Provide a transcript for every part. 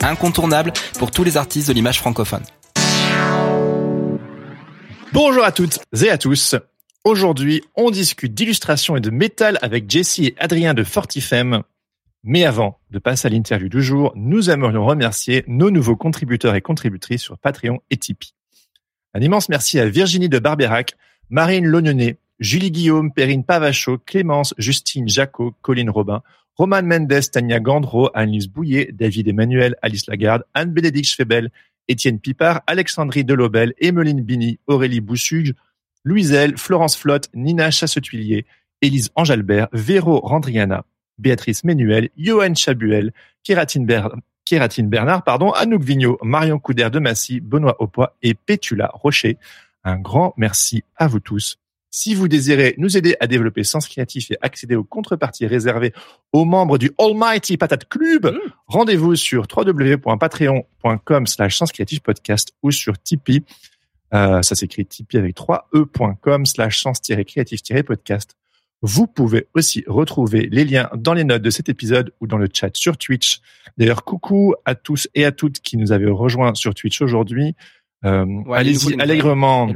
incontournable pour tous les artistes de l'image francophone. Bonjour à toutes et à tous. Aujourd'hui, on discute d'illustration et de métal avec Jessie et Adrien de Fortifem. Mais avant de passer à l'interview du jour, nous aimerions remercier nos nouveaux contributeurs et contributrices sur Patreon et Tipeee. Un immense merci à Virginie de Barberac, Marine Lognonnet, Julie Guillaume, Perrine Pavacho, Clémence, Justine Jacot, Colline Robin, Roman Mendes, Tania Gandro, Anne-Lise Bouillet, David Emmanuel, Alice Lagarde, Anne-Bénédicte Schwebel, Étienne Pipard, Alexandrie Delobel, Emeline Bini, Aurélie Boussuge, Louiselle, Florence Flotte, Nina Chassetuillier, Élise Angelbert, Véro Randriana, Béatrice Ménuel, Johan Chabuel, Kératine, Bernard, pardon, Anouk Vigneault, Marion Couder de Massy, Benoît Aupois et Pétula Rocher. Un grand merci à vous tous. Si vous désirez nous aider à développer Sens Créatif et accéder aux contreparties réservées aux membres du Almighty Patate Club, mmh. rendez-vous sur www.patreon.com slash podcast ou sur Tipeee. Euh, ça s'écrit Tipeee avec 3e.com slash sens-créatif-podcast. Vous pouvez aussi retrouver les liens dans les notes de cet épisode ou dans le chat sur Twitch. D'ailleurs, coucou à tous et à toutes qui nous avez rejoints sur Twitch aujourd'hui. Euh, allez-y allègrement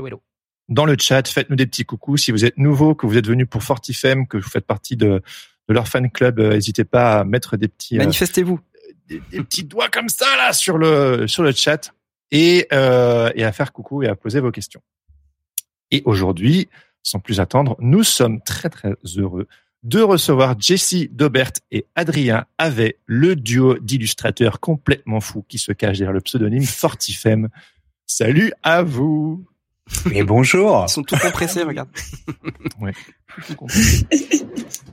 dans le chat, faites-nous des petits coucous. Si vous êtes nouveau, que vous êtes venu pour Fortifem, que vous faites partie de, de leur fan club, euh, n'hésitez pas à mettre des petits euh, manifestez-vous, des, petits doigts comme ça là sur le sur le chat et euh, et à faire coucou et à poser vos questions. Et aujourd'hui, sans plus attendre, nous sommes très très heureux de recevoir Jessie Dobert et Adrien Avait, le duo d'illustrateurs complètement fous qui se cache derrière le pseudonyme Fortifem. Salut à vous. Mais bonjour. Ils sont tout compressés, regarde. Ouais.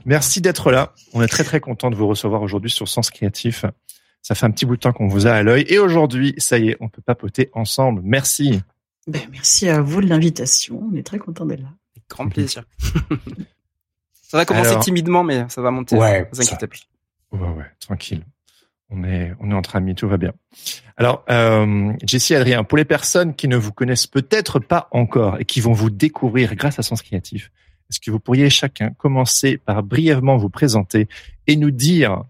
Merci d'être là. On est très très content de vous recevoir aujourd'hui sur Sens Créatif. Ça fait un petit bout de temps qu'on vous a à l'œil et aujourd'hui, ça y est, on peut papoter ensemble. Merci. Ben, merci à vous de l'invitation. On est très content d'être là. Avec grand plaisir. ça va commencer timidement, mais ça va monter. Ouais. Vous inquiétez pas. Ouais, ouais, tranquille. On est, on est entre amis, tout va bien. Alors, euh, Jessie Adrien, pour les personnes qui ne vous connaissent peut-être pas encore et qui vont vous découvrir grâce à Sens Créatif, est-ce que vous pourriez chacun commencer par brièvement vous présenter et nous dire,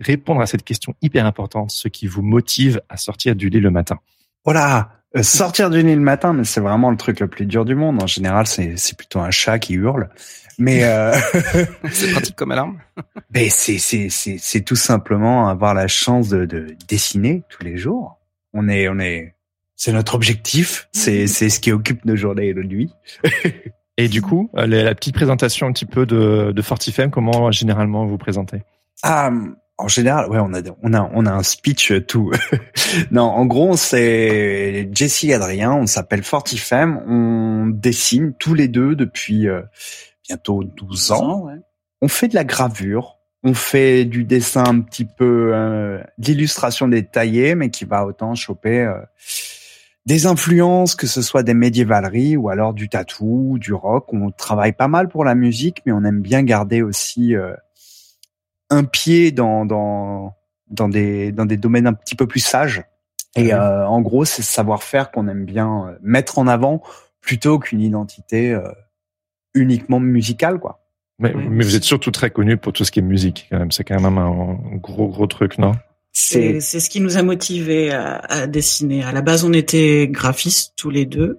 répondre à cette question hyper importante, ce qui vous motive à sortir du lit le matin? Voilà, euh, sortir du lit le matin, mais c'est vraiment le truc le plus dur du monde. En général, c'est plutôt un chat qui hurle. Mais euh... c'est pratique comme alarme. Mais c'est c'est c'est c'est tout simplement avoir la chance de, de dessiner tous les jours. On est on est c'est notre objectif. C'est c'est ce qui occupe nos journées et nos nuits. et du coup, la petite présentation un petit peu de de Fortifem, comment généralement vous présentez? Ah en général, ouais, on a on a on a un speech tout. non, en gros, c'est Jesse et Adrien, on s'appelle Fortifem, on dessine tous les deux depuis euh, bientôt 12 ans. On fait de la gravure, on fait du dessin un petit peu euh, d'illustration détaillée, mais qui va autant choper euh, des influences, que ce soit des médiévaleries ou alors du tatou, du rock. On travaille pas mal pour la musique, mais on aime bien garder aussi euh, un pied dans dans dans des dans des domaines un petit peu plus sages. Et en gros, c'est ce savoir-faire qu'on aime bien mettre en avant plutôt qu'une identité uniquement musical, quoi. Mais, mais, vous êtes surtout très connu pour tout ce qui est musique, quand même. C'est quand même un gros, gros truc, non? C'est c'est ce qui nous a motivés à, à, dessiner. À la base, on était graphistes tous les deux.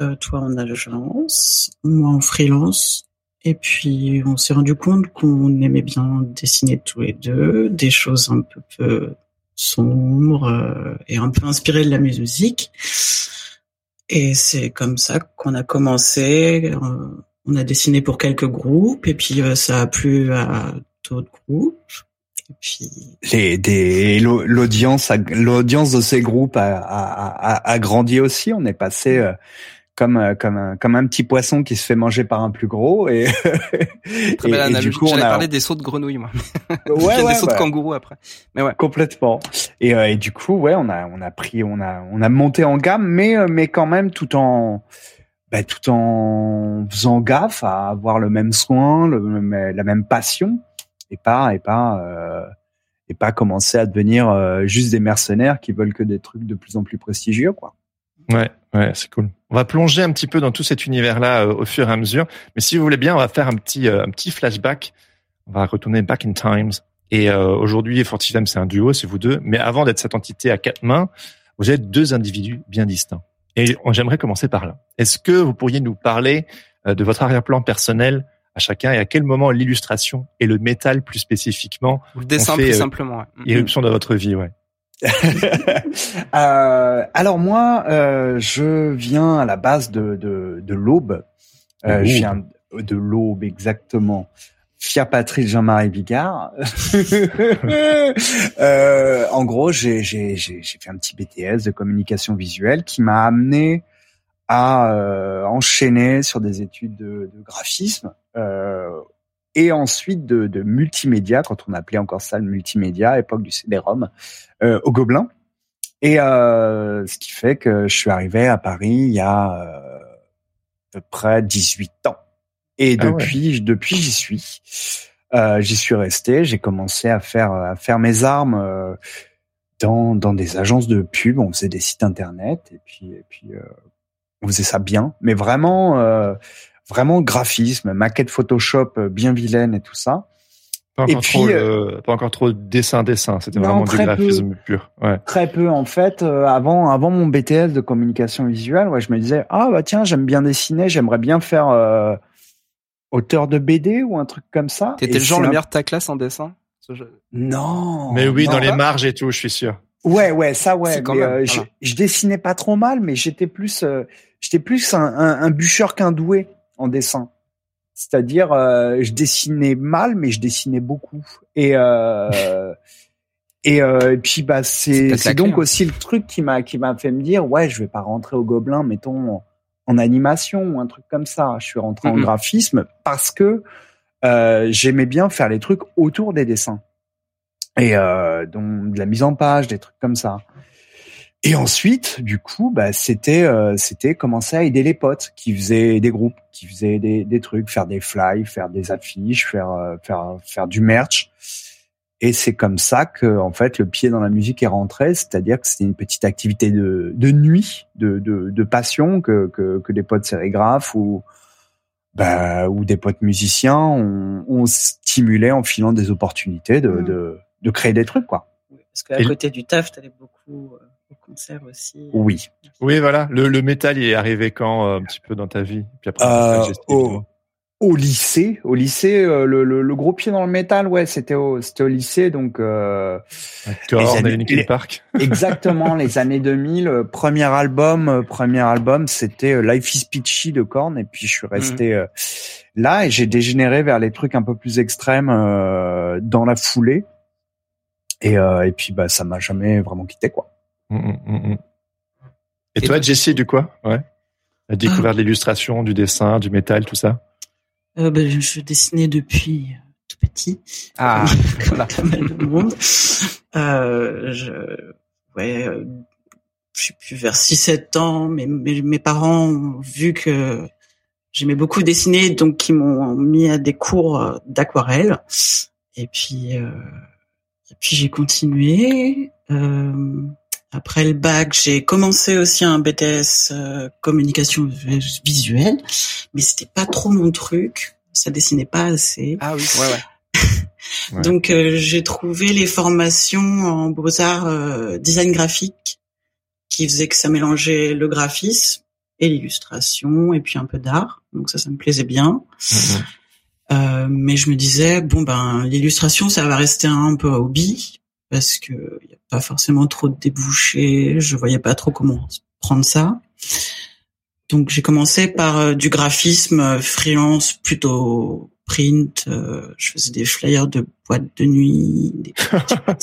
Euh, toi en agence, moi en freelance. Et puis on s'est rendu compte qu'on aimait bien dessiner tous les deux des choses un peu, peu sombres euh, et un peu inspirées de la musique. Et c'est comme ça qu'on a commencé. Euh, on a dessiné pour quelques groupes et puis euh, ça a plu à d'autres groupes. Et puis les des l'audience l'audience de ces groupes a, a, a, grandi aussi. On est passé euh, comme euh, comme un comme un petit poisson qui se fait manger par un plus gros et, Très et, et du coup on a parlé des sauts de grenouille moi. Ouais, ouais des sauts de kangourou après. Mais ouais. Complètement. Et, euh, et du coup ouais on a on a pris on a on a monté en gamme mais euh, mais quand même tout en bah, tout en faisant gaffe à avoir le même soin le, la même passion et pas et pas euh, et pas commencer à devenir juste des mercenaires qui veulent que des trucs de plus en plus prestigieux quoi. Ouais, ouais, c'est cool. On va plonger un petit peu dans tout cet univers-là euh, au fur et à mesure. Mais si vous voulez bien, on va faire un petit, euh, un petit flashback. On va retourner back in times. Et euh, aujourd'hui, Fortifem, c'est un duo, c'est vous deux. Mais avant d'être cette entité à quatre mains, vous êtes deux individus bien distincts. Et j'aimerais commencer par là. Est-ce que vous pourriez nous parler de votre arrière-plan personnel à chacun et à quel moment l'illustration et le métal plus spécifiquement le dessin plus simplement ouais. irruption dans votre vie ouais euh, alors moi, euh, je viens à la base de, de, de l'Aube. Euh, je viens de l'Aube exactement. Fier Patrick Jean-Marie Bigard. euh, en gros, j'ai fait un petit BTS de communication visuelle qui m'a amené à euh, enchaîner sur des études de, de graphisme euh, et ensuite de, de, multimédia, quand on appelait encore ça le multimédia, à l'époque du CD-ROM, euh, au Gobelin. Et euh, ce qui fait que je suis arrivé à Paris il y a euh, à peu près 18 ans. Et ah depuis, depuis j'y suis. Euh, j'y suis resté. J'ai commencé à faire à faire mes armes dans dans des agences de pub. On faisait des sites internet et puis et puis on faisait ça bien, mais vraiment vraiment graphisme, maquette Photoshop euh, bien vilaine et tout ça. Pas encore, trop, euh, pas encore trop dessin dessin, c'était vraiment du graphisme pur. Ouais. Très peu en fait. Euh, avant, avant mon BTS de communication visuelle, ouais, je me disais ah bah tiens j'aime bien dessiner, j'aimerais bien faire euh, auteur de BD ou un truc comme ça. T'étais le genre le meilleur de ta classe en dessin? Non. Mais oui, dans les marges et tout, je suis sûr. Ouais, ouais, ça, ouais. Mais, je, je, dessinais pas trop mal, mais j'étais plus, j'étais plus un, un, un bûcheur qu'un doué en dessin. C'est-à-dire, euh, je dessinais mal, mais je dessinais beaucoup. Et euh, et, euh, et, puis bah c'est c'est donc hein. aussi le truc qui m'a qui m'a fait me dire ouais je vais pas rentrer au Gobelin mettons en, animation ou un truc comme ça. Je suis rentré en graphisme parce que j'aimais bien faire les trucs autour des dessins et donc de la mise en page, des trucs comme ça. Et ensuite, du coup, bah, c'était euh, c'était commencer à aider les potes qui faisaient des groupes, qui faisaient des, des trucs, faire des fly, faire des affiches, faire euh, faire faire du merch. Et c'est comme ça que en fait le pied dans la musique est rentré, c'est-à-dire que c'était une petite activité de, de nuit, de, de, de passion que, que, que des potes sérigraphes ou bah, ou des potes musiciens ont, on stimulé en filant des opportunités de, mmh. de, de créer des trucs quoi. Parce qu'à côté du taf, t'avais beaucoup euh, concert aussi. Oui. Oui, voilà. Le, le métal, il est arrivé quand euh, un petit peu dans ta vie? Puis après, euh, au, au, lycée, au lycée, euh, le, le, le, gros pied dans le métal, ouais, c'était au, c'était au lycée, donc. Euh, Linkin Park. Exactement, les années 2000. Premier album, premier album, c'était Life is Peachy de Korn, et puis je suis resté mhm. là et j'ai dégénéré vers les trucs un peu plus extrêmes dans la foulée. Et, et puis bah ça m'a jamais vraiment quitté quoi. Mm, mm, mm, Et, toi, Jessie, du quoi Ouais. La découvert de l'illustration, du dessin, du métal, tout ça euh, ben, Je dessinais depuis euh, tout petit. Ah, comme pas mal de monde. Euh, je, ouais, euh, je suis plus vers 6-7 ans, mais mes, mes, parents ont vu que j'aimais beaucoup dessiner, donc ils m'ont mis à des cours d'aquarelle. Et puis, euh, et puis j'ai continué. Euh, après le bac, j'ai commencé aussi un BTS euh, communication visuelle, mais c'était pas trop mon truc. Ça dessinait pas assez. Ah oui, ouais, ouais. Ouais. Donc euh, j'ai trouvé les formations en beaux-arts euh, design graphique qui faisait que ça mélangeait le graphisme et l'illustration et puis un peu d'art. Donc ça ça me plaisait bien. Euh, mais je me disais bon ben l'illustration ça va rester un peu hobby parce que il y a pas forcément trop de débouchés, je voyais pas trop comment prendre ça. Donc j'ai commencé par euh, du graphisme euh, freelance plutôt print, euh, je faisais des flyers de boîtes de nuit. Des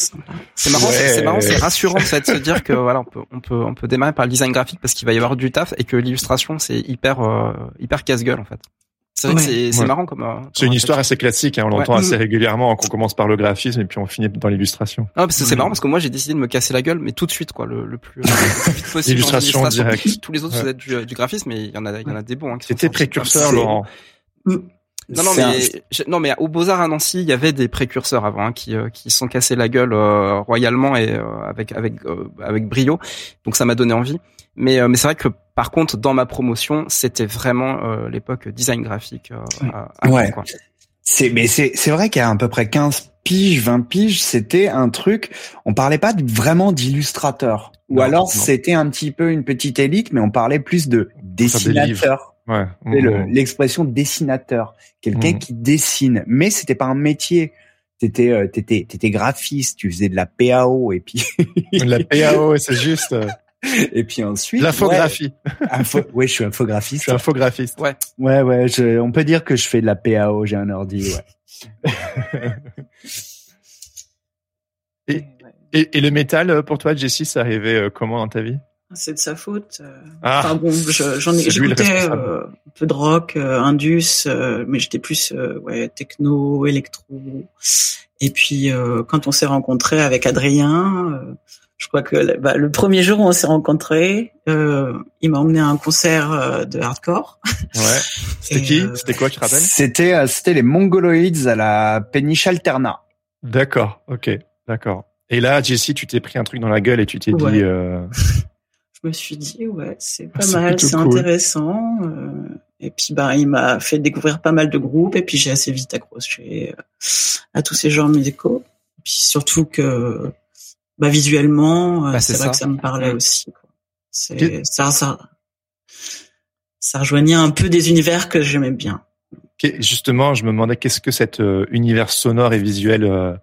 c'est marrant, ouais. c'est marrant, c'est rassurant en fait, de se dire que voilà, on peut, on peut, on peut démarrer par le design graphique parce qu'il va y avoir du taf et que l'illustration c'est hyper, euh, hyper casse-gueule en fait. C'est vrai ouais. que c'est ouais. marrant comme. comme c'est une histoire assez classique, hein, on l'entend assez régulièrement qu'on commence par le graphisme et puis on finit dans l'illustration. Ah, parce que c'est marrant parce que moi j'ai décidé de me casser la gueule, mais tout de suite quoi, le, le plus, le plus vite possible. Illustration directe. Tous les autres faisaient du, du graphisme, mais il y en a, il y en a des bons. Hein, C'était précurseur, Laurent. Non, non, mais un... non, mais au Beaux Arts à Nancy, il y avait des précurseurs avant hein, qui euh, qui sont cassés la gueule euh, royalement et euh, avec avec avec brio. Donc ça m'a donné envie. Mais mais c'est vrai que par contre, dans ma promotion, c'était vraiment l'époque design graphique. À, à ouais. C'est mais c'est c'est vrai qu'à à peu près 15 piges, 20 piges, c'était un truc. On parlait pas vraiment d'illustrateur. Ou non, alors c'était un petit peu une petite élite, mais on parlait plus de dessinateur. Ouais. Mmh. L'expression dessinateur, quelqu'un mmh. qui dessine, mais c'était pas un métier. T'étais, euh, t'étais, t'étais graphiste, tu faisais de la PAO et puis. la PAO, c'est juste. Et puis ensuite. L'infographie. Ouais, info, ouais, je suis infographiste. Je suis infographiste. Ouais. Ouais, ouais, je, on peut dire que je fais de la PAO, j'ai un ordi, ouais. et, et, et, le métal, pour toi, Jessie, ça arrivait comment dans ta vie? C'est de sa faute. Ah, enfin bon, j'en ai, j'écoutais euh, un peu de rock, euh, indus, euh, mais j'étais plus euh, ouais techno, électro. Et puis quand on s'est rencontrés avec Adrien, je crois que bah, le premier jour où on s'est rencontrés, il m'a emmené à un concert de hardcore. Ouais. C'était qui C'était quoi, tu te rappelles C'était c'était les Mongoloids à la péniche Alterna. D'accord. Ok. D'accord. Et là, Jessie, tu t'es pris un truc dans la gueule et tu t'es ouais. dit. Euh... je me suis dit ouais c'est pas ah, mal c'est cool. intéressant euh, et puis bah il m'a fait découvrir pas mal de groupes et puis j'ai assez vite accroché euh, à tous ces genres musicaux et puis surtout que bah visuellement euh, bah, c'est vrai ça. que ça me parlait aussi c'est ça ça ça rejoignait un peu des univers que j'aimais bien justement je me demandais qu'est-ce que cet euh, univers sonore et visuel euh,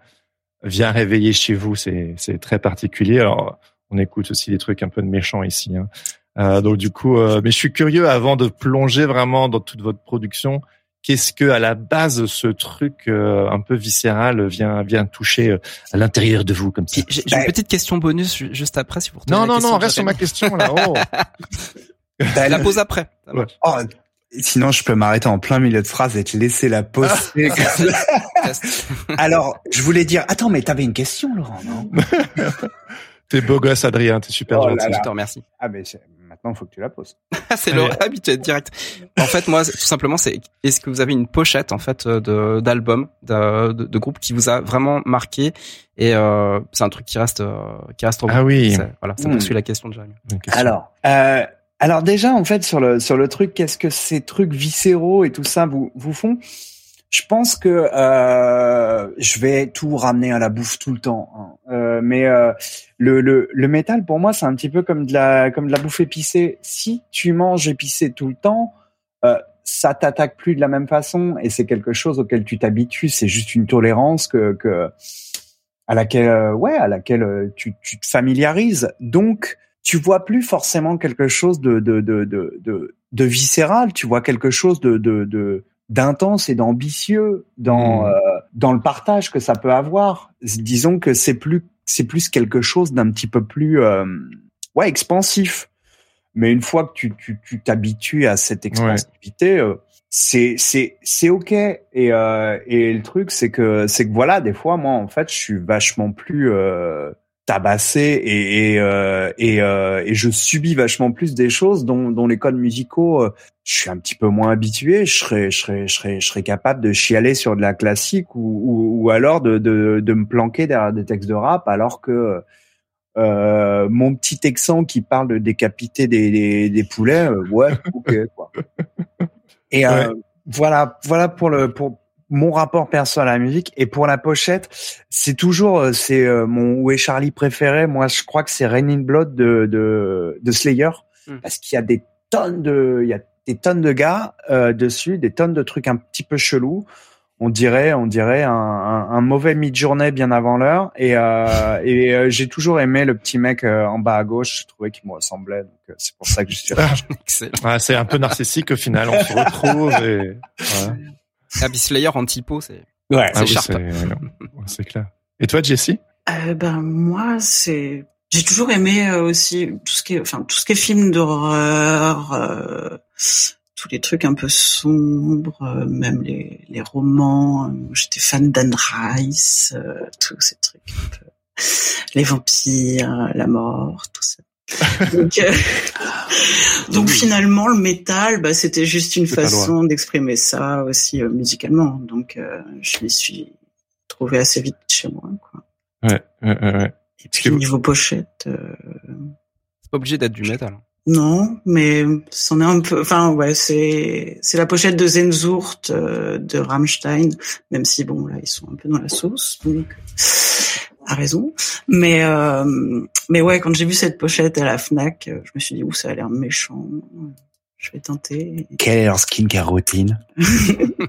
vient réveiller chez vous c'est c'est très particulier alors on écoute aussi des trucs un peu de méchants ici. Hein. Euh, donc du coup, mais je suis curieux avant de plonger vraiment dans toute votre production. Qu'est-ce que à la base ce truc euh, un peu viscéral vient vient toucher euh, à l'intérieur de vous comme ça? J'ai une petite question bonus juste après si vous Non non non, reste sur ma question là. Oh. bah, la pose après. Ouais. Oh, sinon je peux m'arrêter en plein milieu de phrase et te laisser la pause. Alors, je voulais dire attends mais t'avais une question Laurent non? T'es beau gosse, Adrien. T'es super oh gentil. Je te remercie. Ah, mais maintenant, il faut que tu la poses. c'est le habitué direct. En fait, moi, tout simplement, c'est est-ce que vous avez une pochette en fait de d'album de, de, de, groupe qui vous a vraiment marqué et euh, c'est un truc qui reste euh, qui reste Ah oui. Voilà, ça poursuit mmh. la question de Jérémy. Alors, euh, alors déjà, en fait, sur le sur le truc, qu'est-ce que ces trucs viscéraux et tout ça vous vous font? Je pense que euh, je vais tout ramener à la bouffe tout le temps, hein. euh, mais euh, le, le, le métal pour moi c'est un petit peu comme de la comme de la bouffe épicée. Si tu manges épicé tout le temps, euh, ça t'attaque plus de la même façon et c'est quelque chose auquel tu t'habitues. C'est juste une tolérance que, que à laquelle euh, ouais à laquelle euh, tu, tu te familiarises. Donc tu vois plus forcément quelque chose de de de de, de, de viscéral. Tu vois quelque chose de de, de d'intense et d'ambitieux dans mmh. euh, dans le partage que ça peut avoir. Disons que c'est plus c'est plus quelque chose d'un petit peu plus euh, ouais expansif. Mais une fois que tu tu tu t'habitues à cette expansivité, ouais. euh, c'est c'est c'est ok. Et euh, et le truc c'est que c'est que voilà des fois moi en fait je suis vachement plus euh, tabassé et et, euh, et, euh, et, je subis vachement plus des choses dont, dont les codes musicaux euh, je suis un petit peu moins habitué je serais je serais je serais je serais capable de chialer sur de la classique ou ou, ou alors de, de de me planquer derrière des textes de rap alors que euh, mon petit texan qui parle de décapiter des des, des poulets ouais ok quoi et ouais. voilà voilà pour le pour mon rapport perso à la musique. Et pour la pochette, c'est toujours euh, c'est euh, mon Où est Charlie préféré. Moi, je crois que c'est Raining Blood de de, de Slayer hmm. parce qu'il y a des tonnes de il y a des tonnes de gars euh, dessus, des tonnes de trucs un petit peu chelous. On dirait, on dirait un, un, mauvais mid-journée bien avant l'heure. Et, euh, et j'ai toujours aimé le petit mec en bas à gauche. Je trouvais qu'il me ressemblait. Donc c'est pour ça que je suis. ah, c'est un peu narcissique au final. On se retrouve. Et... Abyss Slayer en typo, c'est ouais, ah c'est clair. Et toi, Jessie? Euh, Ben moi, c'est j'ai toujours aimé euh, aussi tout ce qui est, enfin tout ce qui est film d'horreur, euh, tous les trucs un peu sombres, euh, même les, les romans. J'étais fan d'Anne Rice, tous ces trucs un peu, les vampires, la mort, tout ça donc, euh, donc finalement, le métal, bah, c'était juste une façon d'exprimer ça aussi euh, musicalement. Donc, euh, je m'y suis trouvé assez vite chez moi. Quoi. Ouais, ouais, ouais. Et puis niveau pochette, c'est pas obligé d'être du métal. Non, mais c'en est un peu. Enfin, ouais, c'est c'est la pochette de Zenzurt de Rammstein, même si bon là ils sont un peu dans la sauce. Donc a raison. Mais euh, mais ouais, quand j'ai vu cette pochette à la Fnac, euh, je me suis dit ouh ça a l'air méchant. Je vais tenter. Quelle est leur skincare routine?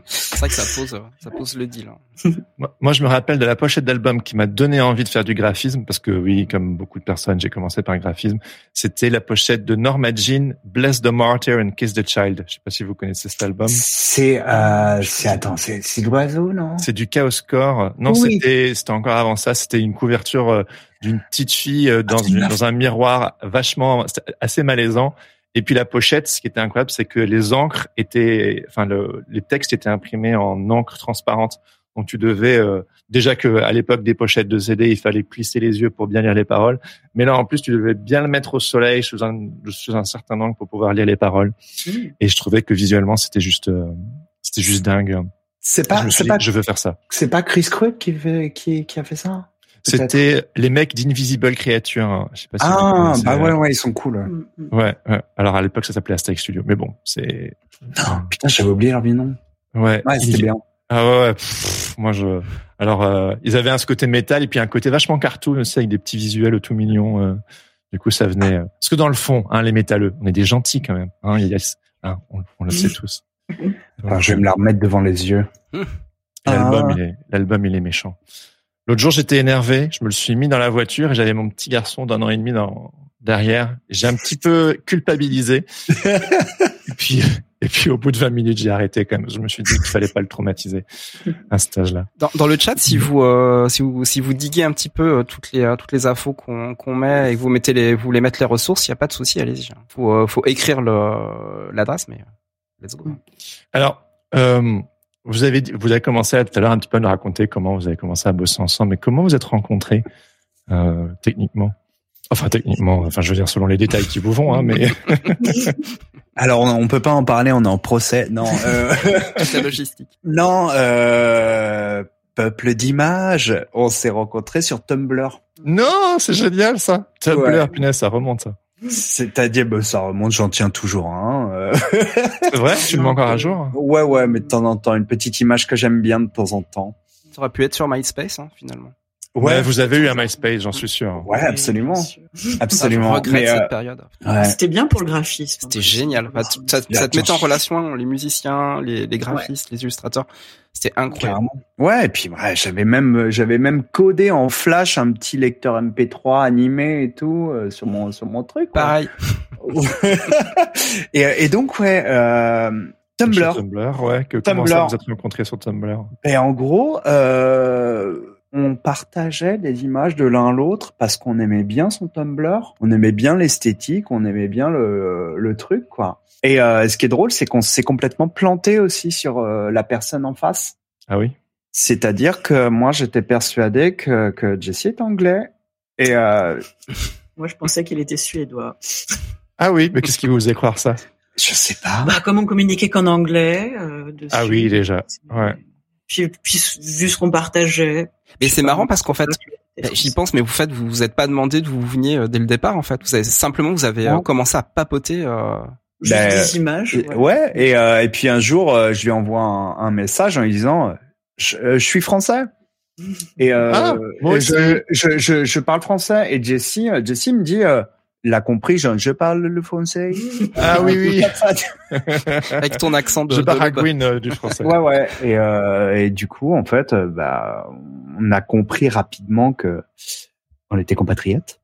C'est vrai que ça pose, ça pose le deal. Hein. Moi, je me rappelle de la pochette d'album qui m'a donné envie de faire du graphisme, parce que oui, comme beaucoup de personnes, j'ai commencé par le graphisme. C'était la pochette de Norma Jean, Bless the Martyr and Kiss the Child. Je sais pas si vous connaissez cet album. C'est, euh, c'est attends, c'est, c'est l'oiseau, non? C'est du Chaos Core. Non, c'était, c'était encore avant ça. C'était une couverture euh, d'une petite fille euh, dans, ah, dans un miroir vachement, assez malaisant et puis la pochette, ce qui était incroyable, c'est que les encres étaient, enfin le, les textes étaient imprimés en encre transparente. Donc tu devais euh, déjà que à l'époque des pochettes de CD, il fallait plisser les yeux pour bien lire les paroles. Mais là en plus, tu devais bien le mettre au soleil sous un, sous un certain angle pour pouvoir lire les paroles. Mmh. Et je trouvais que visuellement, c'était juste, euh, c'était juste dingue. C'est pas, je, pas, je veux faire ça. C'est pas Chris Krug qui, qui, qui a fait ça? C'était les mecs d'Invisible Creature. Hein. Je sais pas si ah, bah ouais, ouais, ils sont cool. Mm, mm. Ouais, ouais. Alors à l'époque, ça s'appelait Asterix Studio, mais bon, c'est. Non, putain, j'avais oublié leur nom. Ouais. Ouais, c'était bien. Ah ouais, ouais. moi je. Alors euh, ils avaient un ce côté métal et puis un côté vachement cartoon aussi avec des petits visuels tout mignons. Euh. Du coup, ça venait. Euh... Parce que dans le fond, hein, les métalleux, on est des gentils quand même. Hein, yes. hein, on, on, le sait tous. Alors, je vais me la remettre devant les yeux. L'album, ah. il est, l'album, il est méchant. L'autre jour, j'étais énervé. Je me le suis mis dans la voiture et j'avais mon petit garçon d'un an et demi dans, derrière. J'ai un petit peu culpabilisé. et puis, et puis au bout de 20 minutes, j'ai arrêté quand même. Je me suis dit qu'il fallait pas le traumatiser à cet âge-là. Dans, dans, le chat, si vous, euh, si vous, si vous diguez un petit peu euh, toutes les, euh, toutes les infos qu'on qu'on met et que vous mettez les, vous voulez mettre les ressources, il y a pas de souci, allez-y. Faut, faut écrire le l'adresse, mais let's go. Alors. Vous avez, vous avez commencé à, tout à l'heure un petit peu à nous raconter comment vous avez commencé à bosser ensemble, mais comment vous êtes rencontrés euh, techniquement Enfin techniquement, enfin je veux dire selon les détails qui vous vont, hein, mais. Alors on, peut pas en parler, on est en procès. Non. Euh... la logistique. Non. Euh... Peuple d'images, on s'est rencontrés sur Tumblr. Non, c'est génial ça. Tumblr, punaise, ça remonte ça. C'est-à-dire, bah, ça remonte, j'en tiens toujours un. C'est vrai Tu le mets encore à jour Ouais, ouais, mais de temps en temps, une petite image que j'aime bien de temps en temps. Ça aurait pu être sur MySpace, hein, finalement. Ouais, vous avez eu un MySpace, j'en suis sûr. Ouais, absolument, absolument. Ah, mais, cette euh, période. Ouais. C'était bien pour le graphisme. C'était génial. ça, ça, te mettait en relation les musiciens, les, les graphistes, les illustrateurs. C'était incroyable. Ouais, et puis ouais, j'avais même j'avais même codé en Flash un petit lecteur MP3 animé et tout euh, sur mon sur mon truc. Pareil. et, et donc ouais. Euh, Tumblr. Tumblr, ouais. Que, Tumblr. Comment ça vous êtes rencontrés sur Tumblr? Et en gros, euh, on partageait des images de l'un l'autre parce qu'on aimait bien son Tumblr, on aimait bien l'esthétique, on aimait bien le, le truc, quoi. Et euh, ce qui est drôle, c'est qu'on s'est complètement planté aussi sur euh, la personne en face. Ah oui. C'est-à-dire que moi, j'étais persuadé que, que Jesse est anglais. Et euh... moi, je pensais qu'il était suédois. Ah oui, mais qu'est-ce qui vous faisait croire ça? Je sais pas. Bah, comment communiquer qu'en anglais euh, Ah oui, déjà. Ouais. Puis, puis vu ce qu'on partageait. Mais c'est marrant parce qu'en fait, j'y pense, mais vous faites, vous vous êtes pas demandé d'où vous veniez euh, dès le départ. En fait, vous avez simplement vous avez euh, commencé à papoter. Euh... Juste ben, des images. Ouais. ouais et, euh, et puis un jour, je lui envoie un, un, message en lui disant je, suis français. Et, ah, je, je, je, parle français. Et Jessie, Jessie me dit, l'a compris, je, je parle le français. Ah oui, oui. Avec ton accent de, je baragouine du français. Ouais, ouais. Et, et du coup, en fait, bah, on a compris rapidement que on était compatriotes.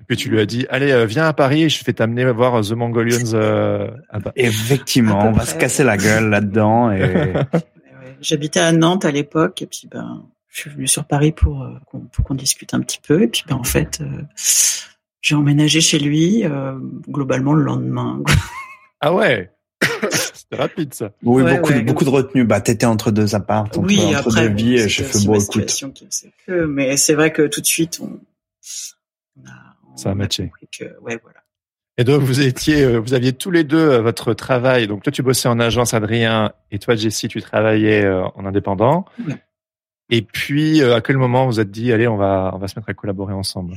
Et puis tu lui as dit, allez, euh, viens à Paris et je vais t'amener voir The Mongolians. Euh, Effectivement, on va se casser la gueule là-dedans. Et... J'habitais à Nantes à l'époque et puis ben, je suis venu sur Paris pour euh, qu'on discute un petit peu et puis ben en fait, euh, j'ai emménagé chez lui globalement le lendemain. ah ouais. C'était rapide ça. Oui, beaucoup, beaucoup de retenue. Bah, t'étais entre deux apparts, entre, oui, entre après, deux vies, et je fais beau que, mais c'est vrai que tout de suite, on, on a, on ça a matché. Que, ouais, voilà. Et donc vous étiez, euh, vous aviez tous les deux euh, votre travail. Donc toi tu bossais en agence, Adrien, et toi Jessie tu travaillais euh, en indépendant. Et puis à quel moment vous êtes dit allez on va on va se mettre à collaborer ensemble?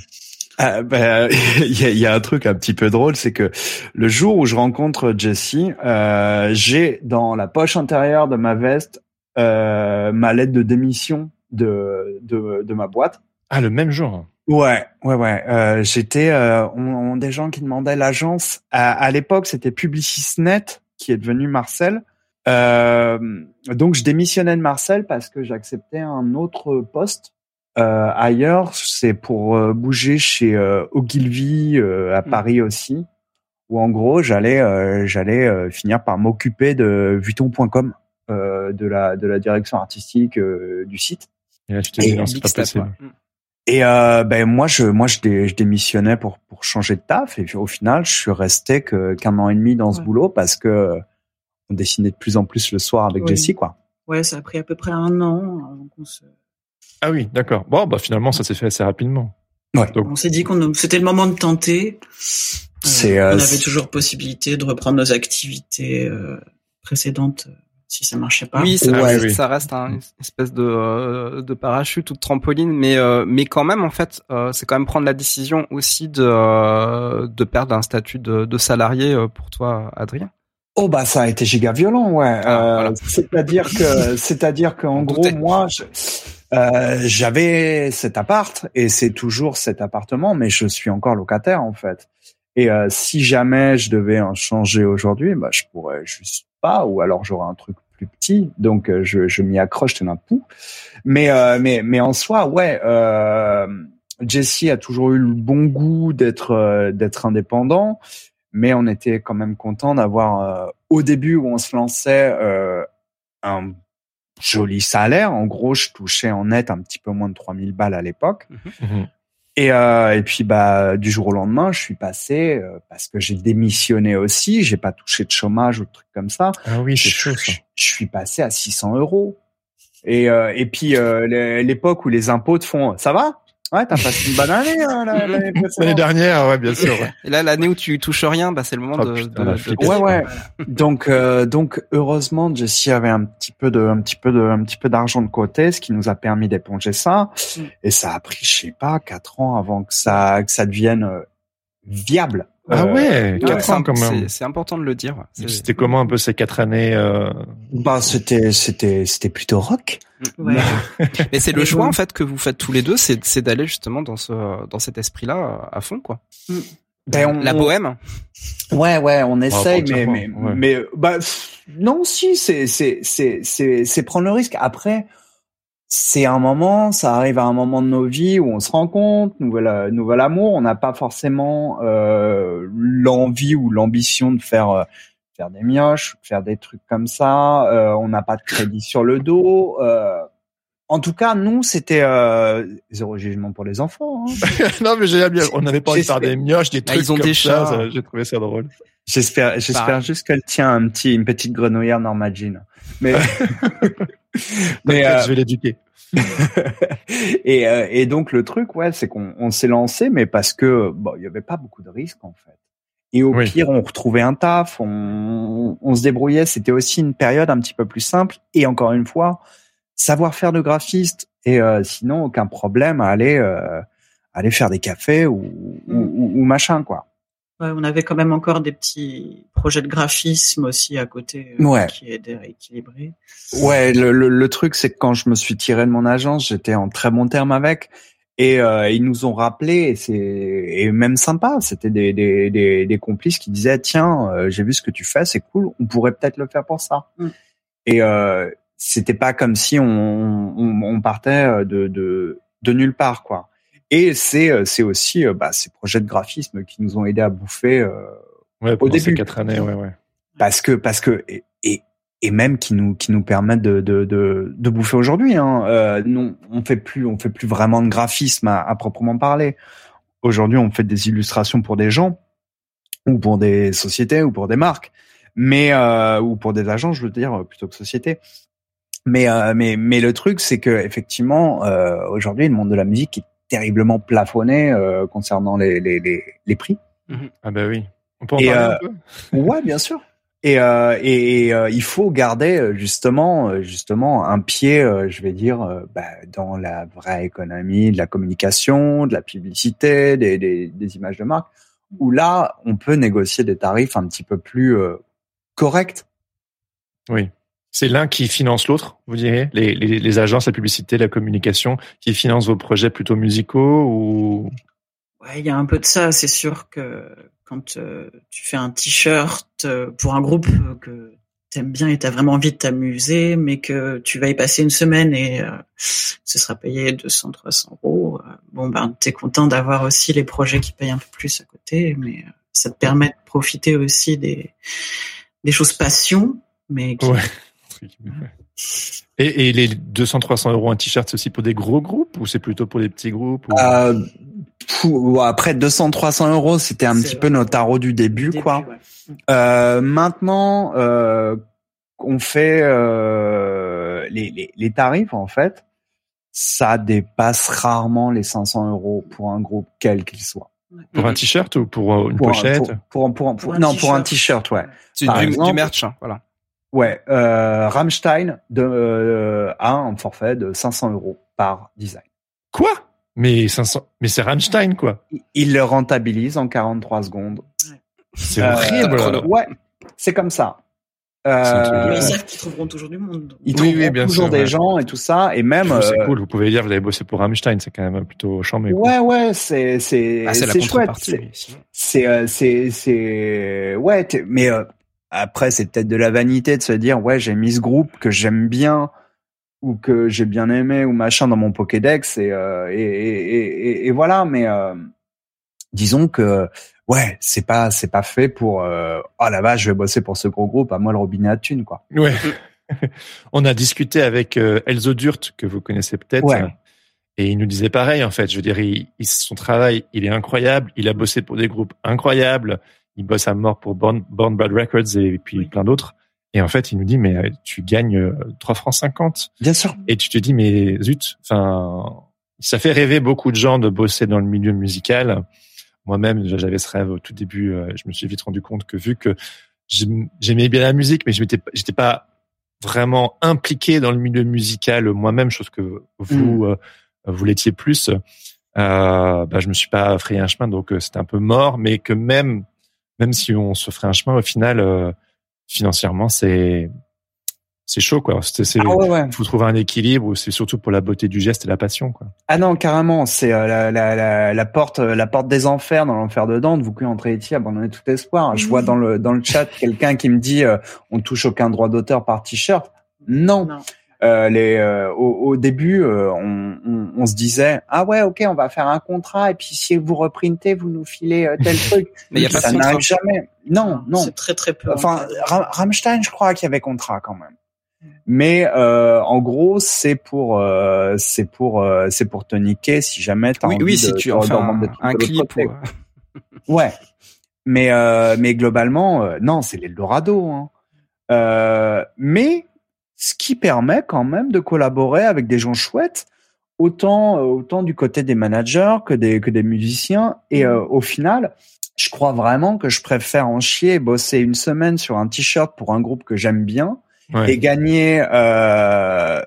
Ah, ben, il y, a, un truc un petit peu drôle, c'est que le jour où je rencontre Jessie, euh, j'ai dans la poche intérieure de ma veste euh, ma lettre de démission de, de, de ma boîte. Ah, le même jour. Ouais, ouais, ouais. Euh, J'étais, euh, on, des gens qui demandaient l'agence. À, à l'époque, c'était Publicisnet qui est devenu Marcel. Euh, donc, je démissionnais de Marcel parce que j'acceptais un autre poste euh, ailleurs, c'est pour euh, bouger chez euh, Ogilvy euh, à mmh. Paris aussi, où en gros j'allais j'allais finir par m'occuper de Vuitton.com, de la de la direction artistique du site. Et là tu te dis non c'est pas possible. Et ben moi je moi je, je, démissionnais pour pour changer de taf et au final je suis resté que qu'un an et demi dans ce boulot parce que on dessinait de plus en plus le soir avec Jessie quoi. Ouais, ça a pris à peu près un an avant qu'on se ah oui, d'accord. Bon, bah finalement, ça s'est fait assez rapidement. Ouais. Donc... On s'est dit qu'on c'était le moment de tenter. C'est, euh, on avait toujours possibilité de reprendre nos activités euh, précédentes euh, si ça marchait pas. Oui, ça, reste, ça reste un, une espèce de, de parachute ou de trampoline, mais mais quand même en fait, c'est quand même prendre la décision aussi de de perdre un statut de, de salarié pour toi, Adrien. Oh bah ça a été giga violent, ouais. Ah, c'est-à-dire que c'est-à-dire qu'en gros moi je, euh, j'avais cet appart et c'est toujours cet appartement, mais je suis encore locataire en fait. Et euh, si jamais je devais en changer aujourd'hui, bah je pourrais juste pas, ou alors j'aurais un truc plus petit, donc euh, je, je m'y accroche de un coup. Mais mais mais en soi, ouais, Jesse a toujours eu le bon goût d'être d'être indépendant, mais on était quand même content d'avoir au début où on se lançait un joli salaire. En gros, je touchais en net un petit peu moins de 3000 balles à l'époque. Mhm. Mhm. Et, euh, et puis bah du jour au lendemain, je suis passé euh, parce que j'ai démissionné aussi, j'ai pas touché de chômage ou de trucs comme ça. Ah oui, je, chaud, je, suis passé à 600 euros. Et euh, et puis euh, l'époque où les impôts te font, ça va? Ouais, t'as passé une bonne année hein, l'année dernière, ouais, bien sûr. Et là, l'année où tu touches rien, bah c'est le moment oh, de, de, Ouais, ouais. donc, euh, donc heureusement, Jessie avait un petit peu de, un petit peu de, un petit peu d'argent de côté, ce qui nous a permis d'éponger ça. Mm. Et ça a pris, je sais pas, quatre ans avant que ça, que ça devienne euh, viable. Ah ouais, euh, quatre ans quand même. C'est important de le dire. C'était comment un peu ces quatre années euh... Bah c'était c'était c'était plutôt rock. Ouais. Mais c'est le choix en fait que vous faites tous les deux, c'est c'est d'aller justement dans ce dans cet esprit-là à fond quoi. Mm. Ben, la bohème. Ouais ouais, on essaye mais mais, mais bah non si c'est c'est c'est c'est c'est prendre le risque après c'est un moment, ça arrive à un moment de nos vies où on se rend compte, nouvel, euh, nouvel amour, on n'a pas forcément euh, l'envie ou l'ambition de faire euh, faire des mioches, faire des trucs comme ça. On n'a pas de crédit sur le dos. En tout cas, nous, c'était zéro jugement pour les enfants. Hein. non, mais j'ai bien. On n'avait pas envie de faire des mioches, des ah, trucs ils ont comme des ça. J'ai trouvé ça drôle. J'espère, j'espère juste qu'elle tient un petit, une petite grenouillère Norma Jean. Mais mais euh, je vais l'éduquer. et, euh, et donc le truc, ouais, c'est qu'on on, s'est lancé, mais parce que bon, il y avait pas beaucoup de risques en fait. Et au pire, on retrouvait un taf, on, on se débrouillait. C'était aussi une période un petit peu plus simple. Et encore une fois, savoir faire de graphiste et euh, sinon aucun problème à aller aller faire des cafés ou, ou, ou machin quoi. on avait quand même encore des petits projets de graphisme aussi à côté ouais. qui aidaient à équilibrer. Ouais, le, le, le truc c'est que quand je me suis tiré de mon agence, j'étais en très bon terme avec. Et euh, ils nous ont rappelé, et c'est et même sympa, c'était des, des, des, des, complices qui disaient tiens, euh, j'ai vu ce que tu fais, c'est cool, on pourrait peut-être le faire pour ça. Mm. Et euh, c'était pas comme si on, on, on, partait de, de de nulle part quoi. Et c'est c'est aussi bah, ces projets de graphisme qui nous ont aidé à bouffer ouais, au début. Ces quatre années, ouais, ouais. Parce que parce que et, et et même qui nous qui nous permettent de de de, de bouffer aujourd'hui. Hein. Euh, non, on fait plus on fait plus vraiment de graphisme à, à proprement parler. Aujourd'hui, on fait des illustrations pour des gens ou pour des sociétés ou pour des marques, mais euh, ou pour des agents, je veux dire plutôt que sociétés. Mais euh, mais mais le truc, c'est que effectivement, euh, aujourd'hui, le monde de la musique est terriblement plafonné euh, concernant les les les, les prix. Ah bah oui. On peut en parler un peu? Ouais, bien sûr. Et, et, et il faut garder justement, justement un pied, je vais dire, bah, dans la vraie économie de la communication, de la publicité, des, des, des, images de marque, où là, on peut négocier des tarifs un petit peu plus corrects. Oui. C'est l'un qui finance l'autre, vous direz les, les, les, agences, la publicité, la communication, qui financent vos projets plutôt musicaux ou? Ouais, il y a un peu de ça. C'est sûr que quand euh, tu fais un t-shirt euh, pour un groupe que t'aimes bien et t'as vraiment envie de t'amuser, mais que tu vas y passer une semaine et euh, ce sera payé 200, 300 euros. bon ben, t'es content d'avoir aussi les projets qui payent un peu plus à côté, mais ça te permet de profiter aussi des des choses passion, mais qui... ouais. Et, et, les 200-300 euros un t-shirt, c'est aussi pour des gros groupes ou c'est plutôt pour des petits groupes ou... euh, Après 200-300 euros, c'était un petit peu notre tarot du début, début quoi. Ouais. Euh, maintenant, euh, on fait euh, les, les, les, tarifs en fait, ça dépasse rarement les 500 euros pour un groupe quel qu'il soit. Pour un t-shirt ou pour euh, une pour pochette un, pour, pour, pour, non, pour un t-shirt, ouais. C'est du, exemple, du merch, hein, voilà. Ouais, euh, Rammstein de, euh, a un forfait de 500 euros par design. Quoi? Mais 500, mais c'est Rammstein quoi. Il le rentabilise en 43 secondes. C'est euh, horrible. ouais, c'est comme ça. Euh, ils savent qu'ils trouveront toujours du monde. Ils oui, oui, bien toujours sûr, des ouais. gens et tout ça, et même. C'est cool. Vous pouvez dire, vous avez bossé pour Rammstein, c'est quand même plutôt charmé. Ouais, ouais, c'est c'est ah, c'est chouette. C'est c'est c'est ouais, mais après, c'est peut-être de la vanité de se dire ouais, j'ai mis ce groupe que j'aime bien ou que j'ai bien aimé ou machin dans mon Pokédex et euh, et, et, et, et, voilà. Mais euh, disons que ouais, c'est pas c'est pas fait pour euh, oh la vache, je vais bosser pour ce gros groupe. À moi le robinet à thune quoi. Ouais. On a discuté avec euh, Elzo Durt que vous connaissez peut-être. Ouais. Et il nous disait pareil en fait. Je veux dire, il, son travail, il est incroyable. Il a bossé pour des groupes incroyables il bosse à mort pour Born, Born Bad Records et puis oui. plein d'autres. Et en fait, il nous dit, mais euh, tu gagnes 3 francs 50. Bien sûr. Et tu te dis, mais zut, enfin, ça fait rêver beaucoup de gens de bosser dans le milieu musical. Moi-même, j'avais ce rêve au tout début. Euh, je me suis vite rendu compte que vu que j'aimais bien la musique, mais je m'étais, j'étais pas vraiment impliqué dans le milieu musical moi-même, chose que vous, mm. vous l'étiez plus. Euh, bah, je me suis pas frayé un chemin, donc c'était un peu mort, mais que même même si on se ferait un chemin, au final, euh, financièrement, c'est c'est chaud quoi. C'est c'est ah ouais, ouais. faut trouver un équilibre ou c'est surtout pour la beauté du geste et la passion quoi. Ah non carrément c'est euh, la, la, la, la, porte la porte des enfers dans l'enfer de Dante vous pouvez entrer ici abandonner tout espoir. Je vois dans le dans le chat quelqu'un qui me dit euh, on touche aucun droit d'auteur par t-shirt. Non. non. Euh, les, euh, au, au, début, euh, on, on, on, se disait ah ouais ok on va faire un contrat et puis si vous reprintez vous nous filez tel truc. Mais y a pas ça n'arrive jamais. Non non. C'est très très peu. Enfin Rammstein je crois qu'il y avait contrat quand même. Mais euh, en gros, c'est pour euh, c'est pour euh, c'est pour te niquer si jamais t'as oui, envie oui, de, si tu enfin, un, un clip. Ouais. ouais. Mais mais globalement, non, c'est l'Eldorado. Hein. mais ce qui permet quand même de collaborer avec des gens chouettes, autant autant du côté des managers que des que des musiciens. Et euh, au final, je crois vraiment que je préfère en chier, bosser une semaine sur un t-shirt pour un groupe que j'aime bien ouais. et gagner euh,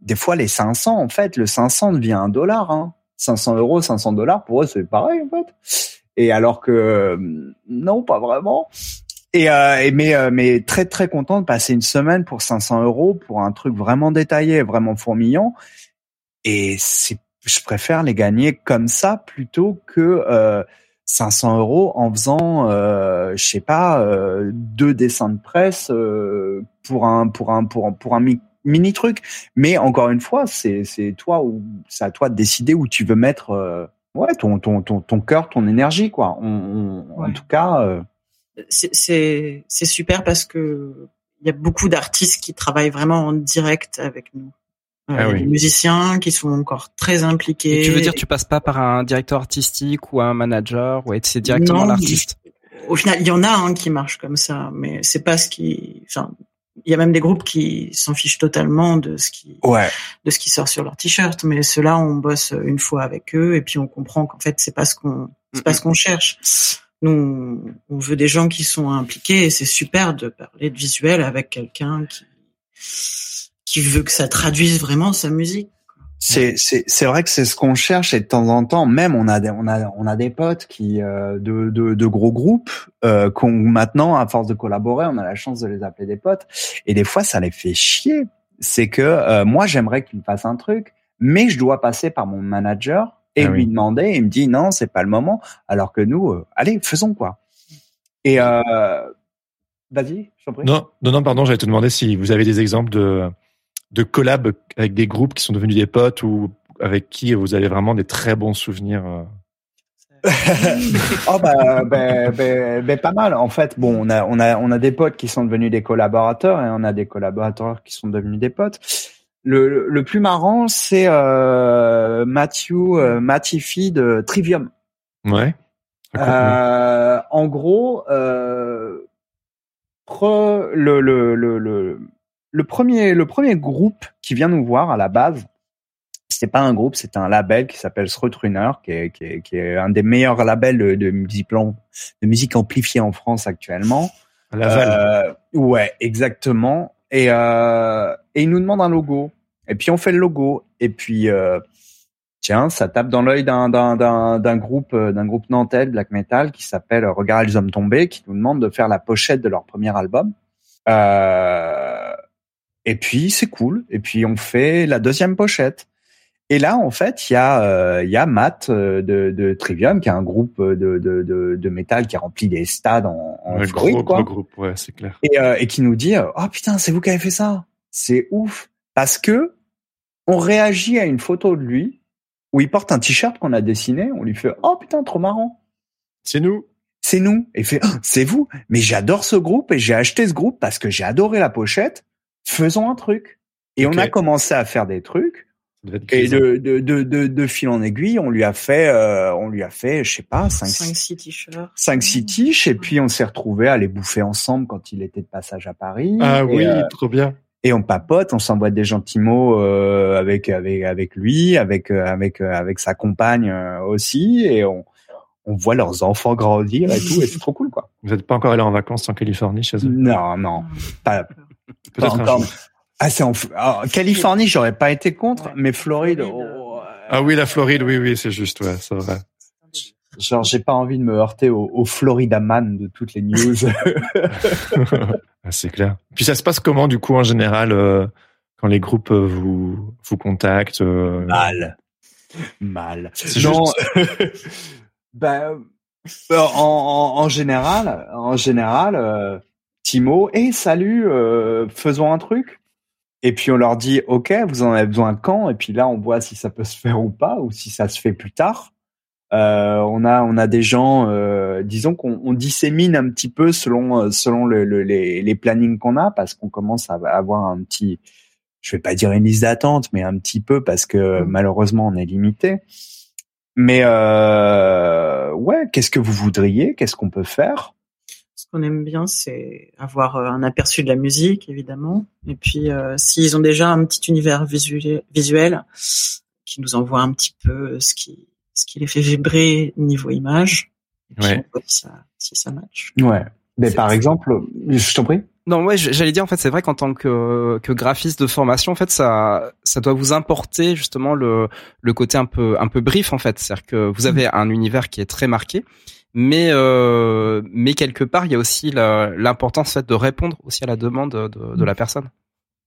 des fois les 500. En fait, le 500 devient un dollar. Hein. 500 euros, 500 dollars pour eux c'est pareil en fait. Et alors que non, pas vraiment. Et, euh, mais euh, mais très très content de passer une semaine pour 500 euros pour un truc vraiment détaillé, vraiment fourmillant. Et c'est, je préfère les gagner comme ça plutôt que euh, 500 euros en faisant, euh, je sais pas, euh, deux dessins de presse euh, pour un pour un pour un, pour un mini truc. Mais encore une fois, c'est c'est toi ou c'est à toi de décider où tu veux mettre euh, ouais ton ton ton ton cœur, ton énergie quoi. On, on En tout cas. C'est super parce que il y a beaucoup d'artistes qui travaillent vraiment en direct avec nous. Euh, ah des musiciens qui sont encore très impliqués. Et tu veux dire tu passes pas par un directeur artistique ou un manager ou c'est directement l'artiste Au final, il y en a un qui marche comme ça, mais c'est pas ce qui. Enfin, il y a même des groupes qui s'en fichent totalement de ce qui ouais. de ce qui sort sur leur t-shirt. Mais ceux-là, on bosse une fois avec eux et puis on comprend qu'en fait c'est pas ce qu'on c'est pas ce qu'on cherche. Nous, on veut des gens qui sont impliqués et c'est super de parler de visuel avec quelqu'un qui qui veut que ça traduise vraiment sa musique. C'est c'est c'est vrai que c'est ce qu'on cherche et de temps en temps même on a des on a on a des potes qui euh, de, de de gros groupes euh, qu'on maintenant à force de collaborer on a la chance de les appeler des potes et des fois ça les fait chier c'est que euh, moi j'aimerais qu'ils fassent un truc mais je dois passer par mon manager et ah lui demander il me dit non c'est pas le moment. Alors que nous euh, allez faisons quoi. Et euh, vas-y non non non pardon j'allais te demander si vous avez des exemples de de collab avec des groupes qui sont devenus des potes ou avec qui vous avez vraiment des très bons souvenirs euh? Oh bah, bah, bah, bah, pas mal. En fait bon on a on a on a des potes qui sont devenus des collaborateurs et on a des collaborateurs qui sont devenus des potes le, le plus marrant c'est euh, Matthew euh, Matifi de Trivium ouais euh, en gros euh, le, le, le, le le premier, le premier groupe qui vient nous voir à la base, c'est pas un groupe, c'est un label qui s'appelle Srutruner, qui est, qui, est, qui est un des meilleurs labels de, de musique, de musique amplifiée en France actuellement. Euh, ouais, exactement. Et, euh, et ils nous demandent un logo. Et puis on fait le logo. Et puis euh, tiens, ça tape dans l'œil d'un d'un d'un groupe euh, d'un groupe nantais black metal qui s'appelle Regarde les hommes tombés, qui nous demande de faire la pochette de leur premier album. Euh, et puis c'est cool. Et puis on fait la deuxième pochette. Et là, en fait, il y a euh, il y a Matt euh, de, de Trivium, qui est un groupe de, de, de, de métal qui remplit des stades en, en ouais, Floride, gros, quoi. Gros groupe, ouais, c'est clair. Et, euh, et qui nous dit oh putain, c'est vous qui avez fait ça. C'est ouf parce que on réagit à une photo de lui où il porte un t-shirt qu'on a dessiné. On lui fait oh putain, trop marrant. C'est nous. C'est nous. Et il fait oh, c'est vous. Mais j'adore ce groupe et j'ai acheté ce groupe parce que j'ai adoré la pochette faisons un truc. Et okay. on a commencé à faire des trucs. Et de, de, de, de, de fil en aiguille, on lui a fait, euh, on lui a fait, je sais pas, 5 six t-shirts. 5 six t et puis on s'est retrouvés à les bouffer ensemble quand il était de passage à Paris. Ah et, oui, euh, trop bien. Et on papote, on s'envoie des gentils mots euh, avec avec avec lui, avec avec avec sa compagne euh, aussi, et on on voit leurs enfants grandir et tout, et c'est trop cool quoi. Vous n'êtes pas encore allé en vacances en Californie chez eux? Non, non, pas, pas encore. Ah, c'est en Alors, Californie, j'aurais pas été contre, ouais. mais Floride. Oh, ah oui, la Floride, oui, oui, c'est juste, ouais, c'est vrai. Genre, j'ai pas envie de me heurter au, au Florida Man de toutes les news. ah, c'est clair. Puis ça se passe comment, du coup, en général, euh, quand les groupes euh, vous vous contactent euh... Mal, mal. Non. juste. ben, en, en, en, général, en général. Timo, et hey, salut, faisons un truc. Et puis on leur dit, ok, vous en avez besoin quand? Et puis là, on voit si ça peut se faire ou pas, ou si ça se fait plus tard. Euh, on a on a des gens, euh, disons qu'on on dissémine un petit peu selon selon le, le, les, les plannings qu'on a, parce qu'on commence à avoir un petit, je vais pas dire une liste d'attente, mais un petit peu parce que mmh. malheureusement on est limité. Mais euh, ouais, qu'est-ce que vous voudriez? Qu'est-ce qu'on peut faire? Ce qu'on aime bien, c'est avoir un aperçu de la musique, évidemment. Et puis, euh, s'ils ont déjà un petit univers visuel, visuel qui nous envoie un petit peu ce qui, ce qui les fait vibrer niveau image, et puis ouais. on voit si ça, si ça match. Ouais. Mais par exemple, je t'en prie. Non, ouais, j'allais dire en fait, c'est vrai qu'en tant que, que graphiste de formation, en fait, ça, ça doit vous importer justement le, le côté un peu, un peu brief en fait, c'est-à-dire que vous avez un univers qui est très marqué, mais euh, mais quelque part il y a aussi l'importance fait de répondre aussi à la demande de, de la personne.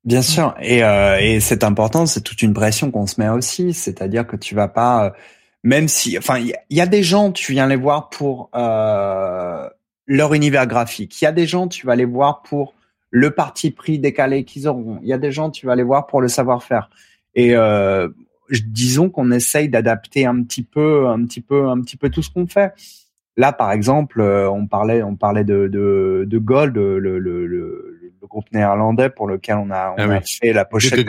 Bien sûr, et, euh, et c'est important, c'est toute une pression qu'on se met aussi, c'est-à-dire que tu vas pas, euh, même si, enfin, il y, a des gens, tu viens les voir pour euh, leur univers graphique, il y a des gens, tu vas les voir pour le parti pris décalé qu'ils auront, il y a des gens, tu vas les voir pour le savoir-faire, et euh, disons qu'on essaye d'adapter un petit peu, un petit peu, un petit peu tout ce qu'on fait. Là, par exemple, euh, on parlait, on parlait de, de, de Gold, le, le, le, le, groupe néerlandais pour lequel on a, on a fait la pochette.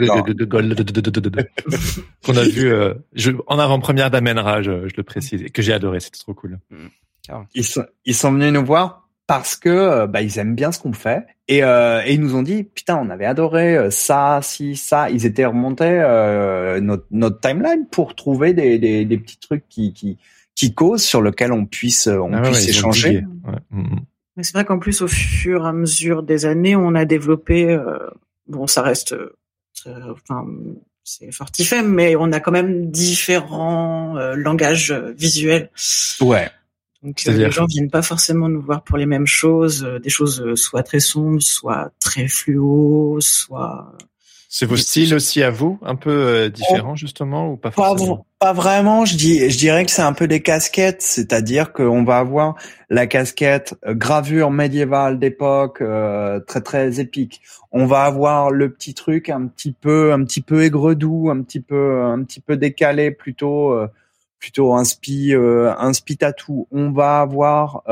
Qu'on a vu euh, je, en avant-première d'Amenra, je, je, le précise, et que j'ai adoré, c'était trop cool. Ils sont, ils sont venus nous voir parce que bah, ils aiment bien ce qu'on fait et, euh, et, ils nous ont dit putain on avait adoré ça si ça ils étaient remontés euh, notre, notre timeline pour trouver des, des, des petits trucs qui, qui qui cause sur lequel on puisse on ah puisse échanger. Mais c'est vrai qu'en plus au fur et à mesure des années, on a développé euh, bon ça reste euh, enfin c'est Fortifem mais on a quand même différents euh, langages visuels. Ouais. Donc les gens viennent pas forcément nous voir pour les mêmes choses, des choses soit très sombres, soit très fluo, soit c'est vos styles aussi à vous, un peu euh, différents justement ou pas forcément pas, vraiment. Je dis, je dirais que c'est un peu des casquettes, c'est-à-dire qu'on va avoir la casquette euh, gravure médiévale d'époque, euh, très très épique. On va avoir le petit truc un petit peu, un petit peu aigre-doux, un petit peu, un petit peu décalé, plutôt, plutôt inspi, inspi tatou. On va avoir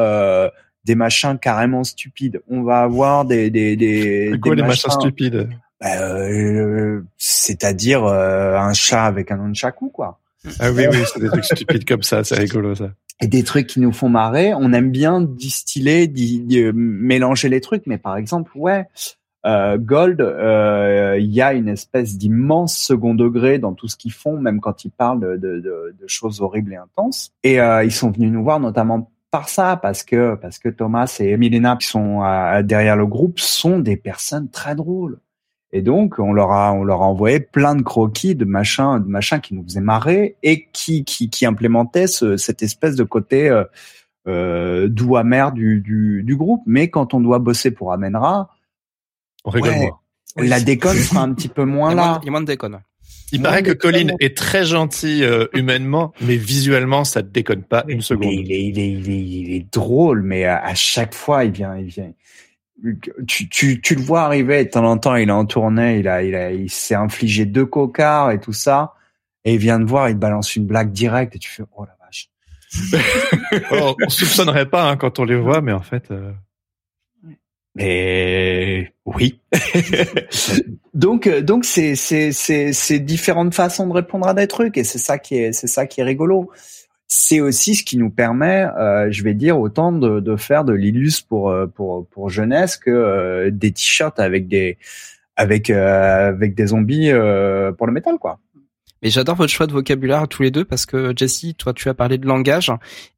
des machins carrément stupides. On va avoir des des des, des, machins stupides? Bah, euh, c'est-à-dire euh, un chat avec un nunchaku, quoi. Ah oui, oui, c'est des trucs stupides comme ça, c'est rigolo ça. Et des trucs qui nous font marrer. On aime bien distiller, mélanger les trucs, mais par exemple, ouais, euh, Gold, il y a une espèce d'immense second degré dans tout ce qu'ils font, même quand ils parlent de, de, de choses horribles et intenses. Et ils sont venus nous voir notamment par ça, parce que parce que Thomas et Milena qui sont derrière le groupe sont des personnes très drôles. Et donc, on leur a, on leur a envoyé plein de croquis, de machins, de machins qui nous faisaient marrer et qui, qui, qui implémentaient ce, cette espèce de côté euh, euh, doux amer du, du, du, groupe. Mais quand on doit bosser pour Amenra, on rigole La déconne sera un petit peu moins là. Il y a moins de déconne. Il paraît que Colin est très gentil euh, humainement, mais visuellement, ça ne déconne pas une seconde. Il est, il est, il est, il est, drôle, mais à, chaque fois, il vient, il vient, tu, tu, tu le vois arriver de temps en temps, il est en tournée, il a, il a, il s'est infligé deux cocards et tout ça, et il vient de voir, il te balance une blague directe et tu fais oh la vache. oh, on soupçonnerait pas hein, quand on les voit, mais en fait. Euh... Mais oui. donc donc c'est c'est c'est c'est différentes façons de répondre à des trucs et c'est ça qui est c'est ça qui est rigolo c'est aussi ce qui nous permet, euh, je vais dire, autant de, de faire de l'illus pour euh, pour pour jeunesse que euh, des t-shirts avec des avec avec des zombies pour le métal, quoi. Mais j'adore votre choix de vocabulaire tous les deux parce que Jesse, toi, tu as parlé de langage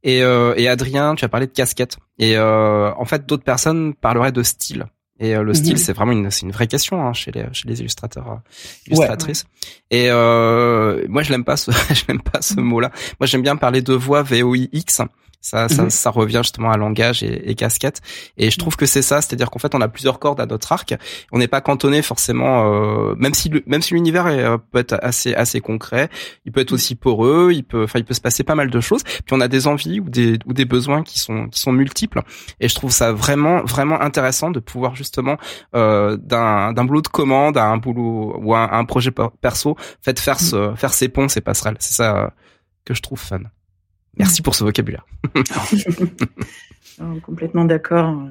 et, et Adrien, tu as parlé de casquette. Et en fait, d'autres personnes parleraient de style. Et euh, le style, mhm. c'est vraiment une, c'est une vraie question hein, chez les chez les illustrateurs, euh, illustratrices. Et euh, moi, je l'aime pas ce, je l'aime pas ce mot-là. Moi, j'aime bien parler de voix VOIX ça, ça, mhm. ça, revient justement à langage et, et casquette. Et je trouve que c'est ça, c'est-à-dire qu'en fait, on a plusieurs cordes à notre arc. On n'est pas cantonné forcément, euh, même si le, même si l'univers euh, peut être assez assez concret, il peut être aussi poreux, il peut, enfin, il peut se passer pas mal de choses. Puis on a des envies ou des ou des besoins qui sont qui sont multiples. Et je trouve ça vraiment vraiment intéressant de pouvoir justement euh, d'un d'un boulot de commande à un boulot ou un, un projet perso, fait faire ce, faire ses ponts, ces passerelles. C'est ça euh, que je trouve fun. Merci pour ce vocabulaire. complètement d'accord.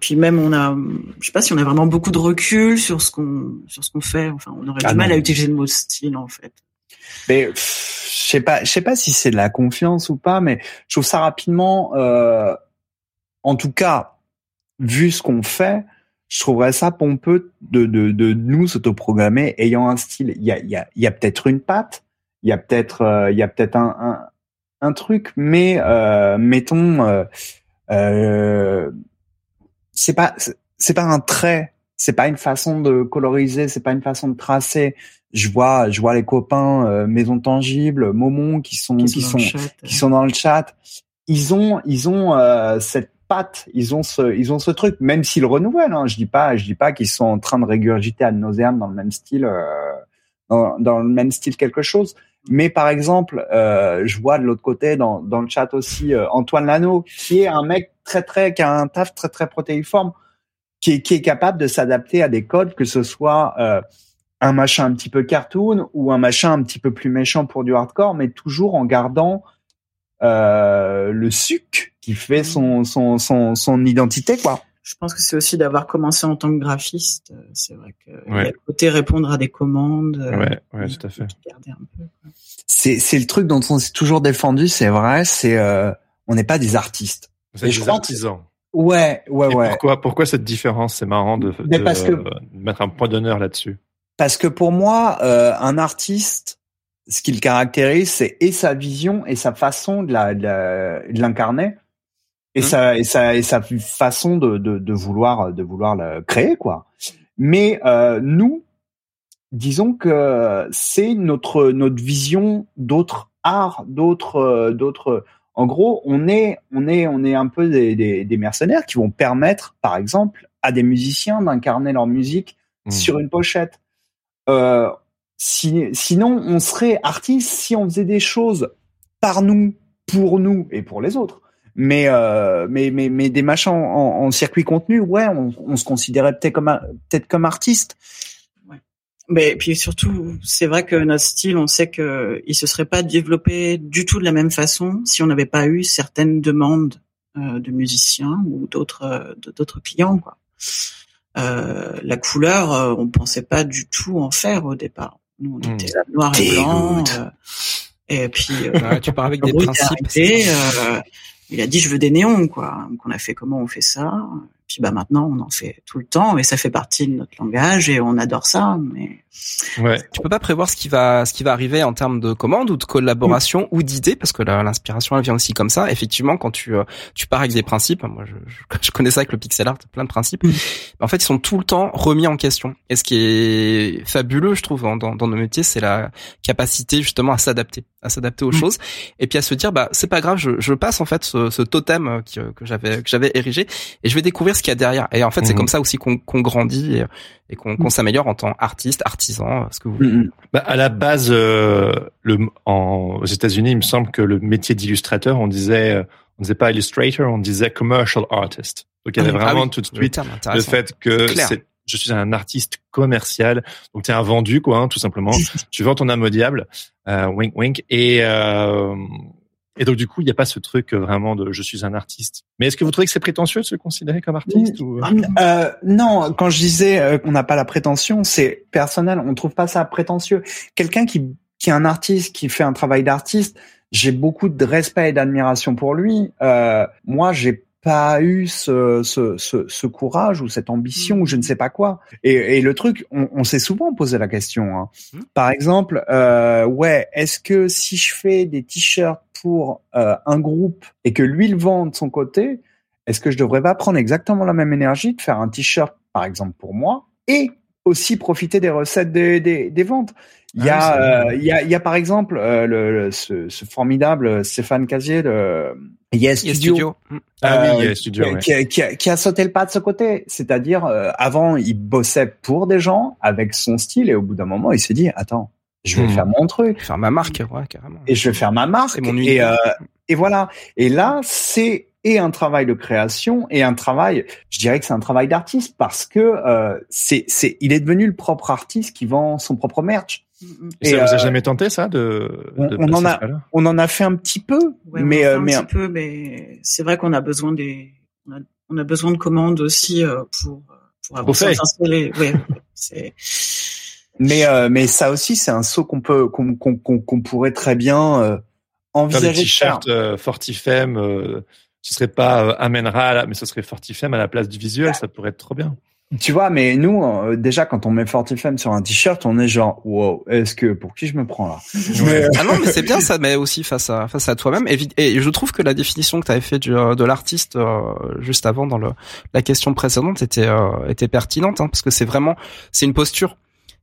Puis même on a, je sais pas si on a vraiment beaucoup de recul sur ce qu'on sur ce qu'on fait. Enfin, on aurait du ah mal à utiliser le mot style en fait. Mais je sais pas, je sais pas si c'est de la confiance ou pas, mais je trouve ça rapidement. Euh, en tout cas, vu ce qu'on fait, je trouverais ça pompeux de de, de nous s'autoprogrammer ayant un style. Il y a il y a, y a peut-être une patte, il y a peut-être euh, il y a peut-être un, un un truc, mais euh, mettons, euh, euh, c'est pas c'est pas un trait, c'est pas une façon de coloriser, c'est pas une façon de tracer. Je vois je vois les copains Maison Tangible, Momon qui sont qui, sont qui sont dans le chat. ils ont ils ont cette patte, ils ont ce ils ont ce truc, même s'ils renouvellent. Hein, je dis pas je dis pas qu'ils sont en train de régurgiter ad nauseam dans le même style dans, dans, le même style quelque chose. Mais par exemple, euh, je vois de l'autre côté dans, dans le chat aussi euh, Antoine Lano, qui est un mec très très qui a un taf très très protéiforme, qui est qui est capable de s'adapter à des codes, que ce soit euh, un machin un petit peu cartoon ou un machin un petit peu plus méchant pour du hardcore, mais toujours en gardant euh, le suc qui fait son, son, son, son identité, quoi. Je pense que c'est aussi d'avoir commencé en tant que graphiste. C'est vrai que ouais. y côté répondre à des commandes. Euh, ouais, ouais, tout à fait. C'est, c'est le truc dont on s'est toujours défendu, c'est vrai, c'est, euh, on n'est pas des artistes. Vous êtes des artisans. Ouais, ouais, Et ouais. Pourquoi, pourquoi cette différence? C'est marrant de, de, parce que, de mettre un point d'honneur là-dessus. Parce que pour moi, euh, un artiste, ce qui le caractérise, c'est et sa vision et sa façon de la de l'incarner et mmh. sa et sa et sa façon de, de, de vouloir de vouloir le créer quoi. Mais euh, nous, disons que c'est notre notre vision d'autres arts, d'autres d'autres. En gros, on est on est on est un peu des, des, des, mercenaires qui vont permettre, par exemple, à des musiciens d'incarner leur musique mmh. sur une pochette. Euh, si, sinon, on serait artiste si on faisait des choses par nous, pour nous et pour les autres. Mais euh, mais, mais mais des machins en, en circuit contenu, ouais, on, on se considérait peut-être comme peut-être comme artiste. Ouais. Mais puis surtout, c'est vrai que notre style, on sait que il se serait pas développé du tout de la même façon si on n'avait pas eu certaines demandes euh, de musiciens ou d'autres euh, d'autres clients, quoi. Euh, la couleur, euh, on pensait pas du tout en faire au départ. Nous, on était mmh. noir et blanc. Euh, et puis, ouais, tu pars avec des principes. Il a dit je veux des néons, quoi. Donc on a fait comment on fait ça? Puis bah maintenant on en fait tout le temps et ça fait partie de notre langage et on adore ça. Mais ouais. tu peux pas prévoir ce qui va ce qui va arriver en termes de commandes ou de collaboration mmh. ou d'idées parce que l'inspiration elle vient aussi comme ça. Effectivement, quand tu tu pars avec des principes, moi je, je, connais ça avec le pixel art, plein de principes. Mmh. En fait, ils sont tout le temps remis en question. Et ce qui est fabuleux, je trouve, dans, nos métiers, c'est la capacité justement à s'adapter, à s'adapter aux mmh. choses et puis à se dire bah c'est pas grave, je, je passe en fait ce, ce totem qui, que j'avais que j'avais érigé et je vais découvrir ce qu'il y a derrière. Et en fait, mmh. c'est comme ça aussi qu'on grandit et, et qu'on qu'on s'améliore en tant qu'artiste, artisan, ce que vous voulez. Mmh. Bah, à la base, euh, le, en, aux États-Unis, il me semble que le métier d'illustrateur, on disait, on disait pas illustrator, on disait commercial artist. Donc il y avait ah, vraiment oui, tout de suite le, le fait que c'est je suis un artiste commercial, donc tu es un vendu quoi, hein, tout simplement. tu vends ton âme au diable, euh, wink wink, et euh, et donc du coup il n'y a pas ce truc vraiment de je suis un artiste. Mais est-ce que vous trouvez que c'est prétentieux de se considérer comme artiste ou... euh, Non, quand je disais euh, qu'on n'a pas la prétention, c'est personnel. On trouve pas ça prétentieux. Quelqu'un qui qui est un artiste, qui fait un travail d'artiste, j'ai beaucoup de respect et d'admiration pour lui. Euh, moi, j'ai pas eu ce, ce, ce, ce, courage ou cette ambition ou je ne sais pas quoi. Et, et le truc, on, on s'est souvent posé la question. Hein. Mmh. Par exemple, euh, ouais, est-ce que si je fais des t-shirts pour euh, un groupe et que lui le vend de son côté, est-ce que je devrais pas prendre exactement la même énergie de faire un t-shirt, par exemple, pour moi et aussi profiter des recettes des, des, des ventes? Il y, Ah a, euh, il, y a, il y a par exemple euh, le, le, ce, ce formidable Stéphane Casier de Yes Yes Studio, Studio. Ah oui, Yes Studio, qui, ouais. qui, a, qui, sauté le pas de ce côté. C'est-à-dire, euh, avant, il bossait pour des gens avec son style et au bout d'un moment, il s'est dit, attends, je vais Hmm. faire mon truc Faire ma marque, ouais, carrément. et je vais faire ma marque. Mon et, euh, et voilà. Et là, c'est et un travail de création et un travail, je dirais que c'est un travail d'artiste parce que euh, c'est, c'est, il est devenu le propre artiste qui vend son propre merch. Et ça Et, vous a euh, jamais tenté ça de, on- de on en a- On en a fait un petit peu, Ouais, mais, on en fait euh, un mais petit peu, mais c'est vrai qu'on a besoin des, on a, on a besoin de commandes aussi euh, pour pour avoir fait. s'installer. Ouais, c'est Mais euh, mais ça aussi c'est un saut qu'on peut qu'on qu'on qu'on qu'on pourrait très bien euh, des envisager de faire. t-shirts euh, Fortifem, euh, ce serait pas euh, Amenra, là, mais ce serait Fortifem à la place du visuel, ça pourrait être trop bien. Tu vois, mais nous euh, déjà quand on met Fortifem sur un t-shirt, on est genre wow, est-ce que pour qui je me prends là? Mais, euh, Ah non, mais c'est bien, ça met aussi face à face à toi-même. Et, je trouve que la définition que tu avais fait du, euh, de l'artiste euh, juste avant dans le, la question précédente était euh, était pertinente hein, parce que c'est vraiment c'est une posture.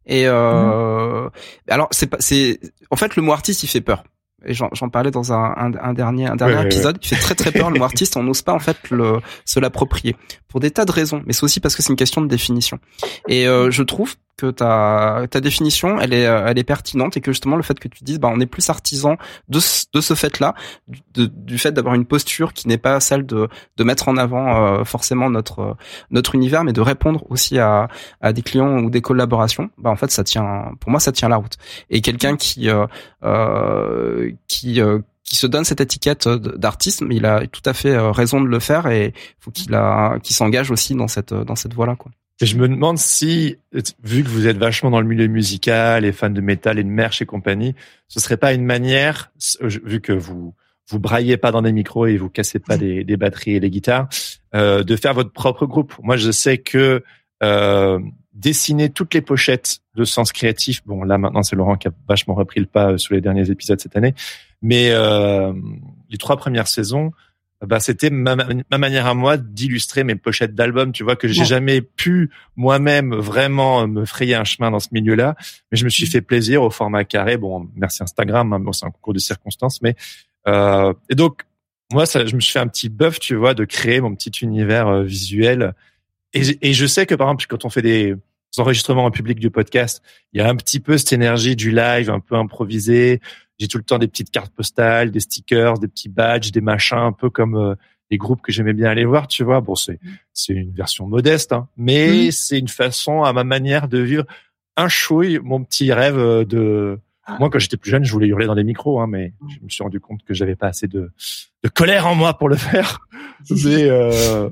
Et euh, alors c'est pas c'est en fait le mot artiste il fait peur. et j'en parlais dans un, un, dernier un dernier épisode, il fait très très peur le mot artiste, on n'ose pas en fait le se l'approprier. Pour des tas de raisons, mais c'est aussi parce que c'est une question de définition. Et euh, je trouve que ta ta définition, elle est elle est pertinente et que justement le fait que tu dises bah on est plus artisan de ce, de ce fait-là, du, du fait d'avoir une posture qui n'est pas celle de de mettre en avant euh, forcément notre notre univers, mais de répondre aussi à à des clients ou des collaborations. Bah en fait ça tient pour moi ça tient la route. Et quelqu'un qui euh, euh qui euh, qui se donne cette étiquette d'artiste, il a tout à fait euh, raison de le faire et faut qu'il a qu'il s'engage aussi dans cette dans cette voie-là quoi. Je me demande si, vu que vous êtes vachement dans le milieu musical, et fans de métal et de merch et compagnie, ce serait pas une manière, vu que vous vous braillez pas dans des micros et vous cassez pas des, des batteries et des guitares, euh, de faire votre propre groupe. Moi, je sais que euh, dessiner toutes les pochettes de Sens Créatif. Bon, là maintenant c'est Laurent qui a vachement repris le pas sur les derniers épisodes cette année, mais euh, les trois premières saisons, bah c'était ma, ma, manière à moi d'illustrer mes pochettes d'albums. Tu vois que j'ai jamais pu moi-même vraiment me frayer un chemin dans ce milieu-là, mais je me suis mm. fait plaisir au format carré. Bon, merci Instagram, hein, bon, c'est un concours de circonstances, mais euh, et donc moi ça, je me suis fait un petit buff, tu vois, de créer mon petit univers euh, visuel. Et, et, je sais que par exemple quand on fait des enregistrements en public du podcast, il y a un petit peu cette énergie du live, un peu improvisé. J'ai tout le temps des petites cartes postales, des stickers, des petits badges, des machins, un peu comme euh, les groupes que j'aimais bien aller voir, tu vois. Bon, c'est mm. c'est une version modeste, hein, mais mm. c'est une façon à ma manière de vivre un chouille mon petit rêve euh, de. Ah. Moi, quand j'étais plus jeune, je voulais hurler dans les micros, hein, mais mm. je me suis rendu compte que j'avais pas assez de, de colère en moi pour le faire. mais euh,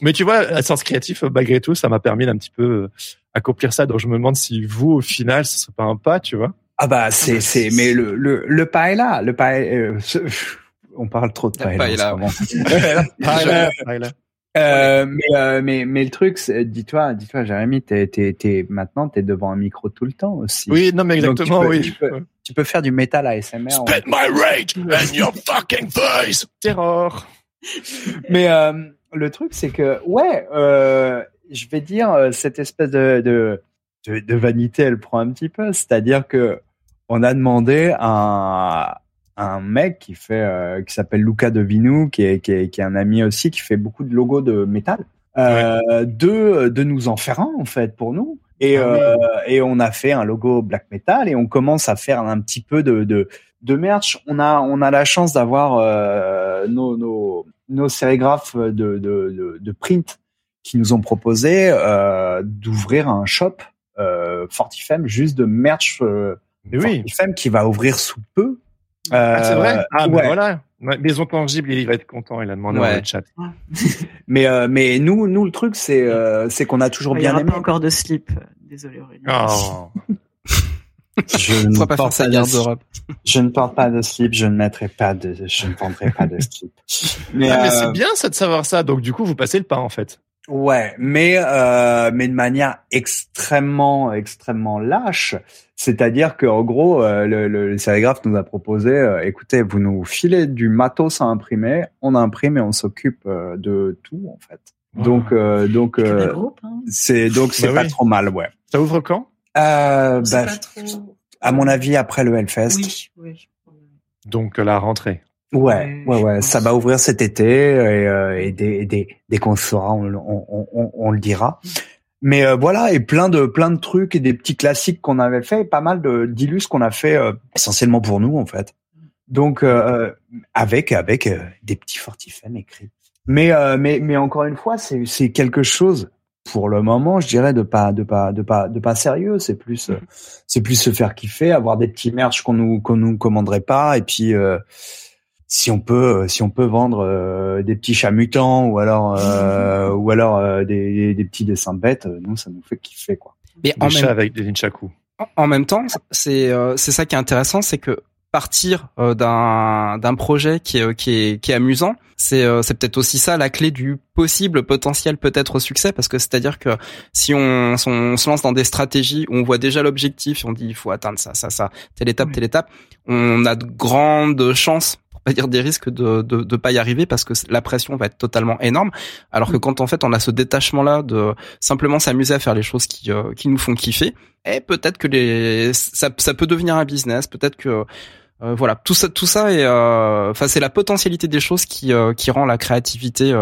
mais tu vois, à sens créatif, malgré tout, ça m'a permis d'un petit peu euh, accomplir ça. Donc je me demande si vous, au final, ce serait pas un pas, tu vois Ah bah c'est ah bah, c'est, mais le le le pas est là. Le pas, euh, on parle trop de pas, est là. Euh, mais, euh, mais mais le truc, dis-toi, dis-toi, Jérémy, t'es t'es t'es maintenant t'es devant un micro tout le temps aussi. Oui, non mais exactement, oui. Tu peux, tu peux, faire du métal ASMR. Spit my rage and your fucking face, terror. mais euh, le truc, c'est que, ouais, euh, je vais dire, euh, cette espèce de, de, de, vanité, elle prend un petit peu. C'est-à-dire que on a demandé à, un mec qui fait, euh, qui s'appelle Luca Devinou, qui est, qui, est, qui est un ami aussi, qui fait beaucoup de logos de métal, euh, de, de nous en faire un, en fait, pour nous. Et, ah euh, et on a fait un logo black metal et on commence à faire un petit peu de, de, de merch. On a, on a la chance d'avoir euh, nos, nos, nos sérigraphes de, de, de, de, print qui nous ont proposé euh, d'ouvrir un shop euh, Fortifem juste de merch euh, Fortifem qui va ouvrir sous peu. ah, c'est vrai Ah, ben voilà. Maison tangible, il va être content. Il a demandé dans le chat. mais euh, mais nous nous le truc c'est euh, c'est qu'on a toujours bien aimé. Pas encore de slip. Désolé Aurélien. Oh. Je ne, pas porte pas de, je ne porte pas de slip, je ne mettrai pas de, je ne prendrai pas de slip. Mais, ah, mais c'est euh, bien ça de savoir ça. Donc du coup, vous passez le pas en fait. Ouais, mais euh, mais de manière extrêmement extrêmement lâche. C'est-à-dire que en gros, euh, le, le, le, sérigraphe nous a proposé, euh, écoutez, vous nous filez du matos à imprimer, on imprime et on s'occupe euh, de tout en fait. Donc donc hein. c'est donc c'est bah pas trop mal, ouais. Ça ouvre quand? Euh, bah, À mon avis, après le Hellfest. Oui, oui. Donc la rentrée. Ouais, ouais, ouais. Ça va ouvrir cet été et, euh, et dès, dès, dès qu'on le saura, on, on, on, on, le dira. Mais euh, voilà, et plein de plein de trucs et des petits classiques qu'on avait fait, pas mal de d'illus qu'on a fait euh, essentiellement pour nous en fait. Donc avec avec des petits fortifèmes écrits. Mais mais mais encore une fois, c'est c'est quelque chose pour le moment, je dirais de pas de pas de pas de pas sérieux. C'est plus euh, c'est plus se faire kiffer, avoir des petits merch qu'on nous qu'on nous commanderait pas, et puis euh, si on peut si on peut vendre euh, des petits chats mutants ou alors ou alors des, des petits dessins bêtes, nous ça nous fait kiffer quoi. des chats avec des. En même temps, c'est c'est ça qui est intéressant, c'est que partir euh, d'un d'un projet qui est qui est qui est amusant c'est euh, c'est peut-être aussi ça la clé du possible potentiel peut-être au succès parce que c'est-à-dire que si on, on, se lance dans des stratégies où on voit déjà l'objectif on dit il faut atteindre ça ça ça telle étape telle étape on a de grandes chances pas dire des risques de, de de pas y arriver parce que la pression va être totalement énorme alors que mm. quand en fait on a ce détachement là de simplement s'amuser à faire les choses qui euh, qui nous font kiffer et peut-être que les ça ça peut devenir un business peut-être que voilà, tout ça, tout ça est, enfin, c'est la potentialité des choses qui qui rend la créativité,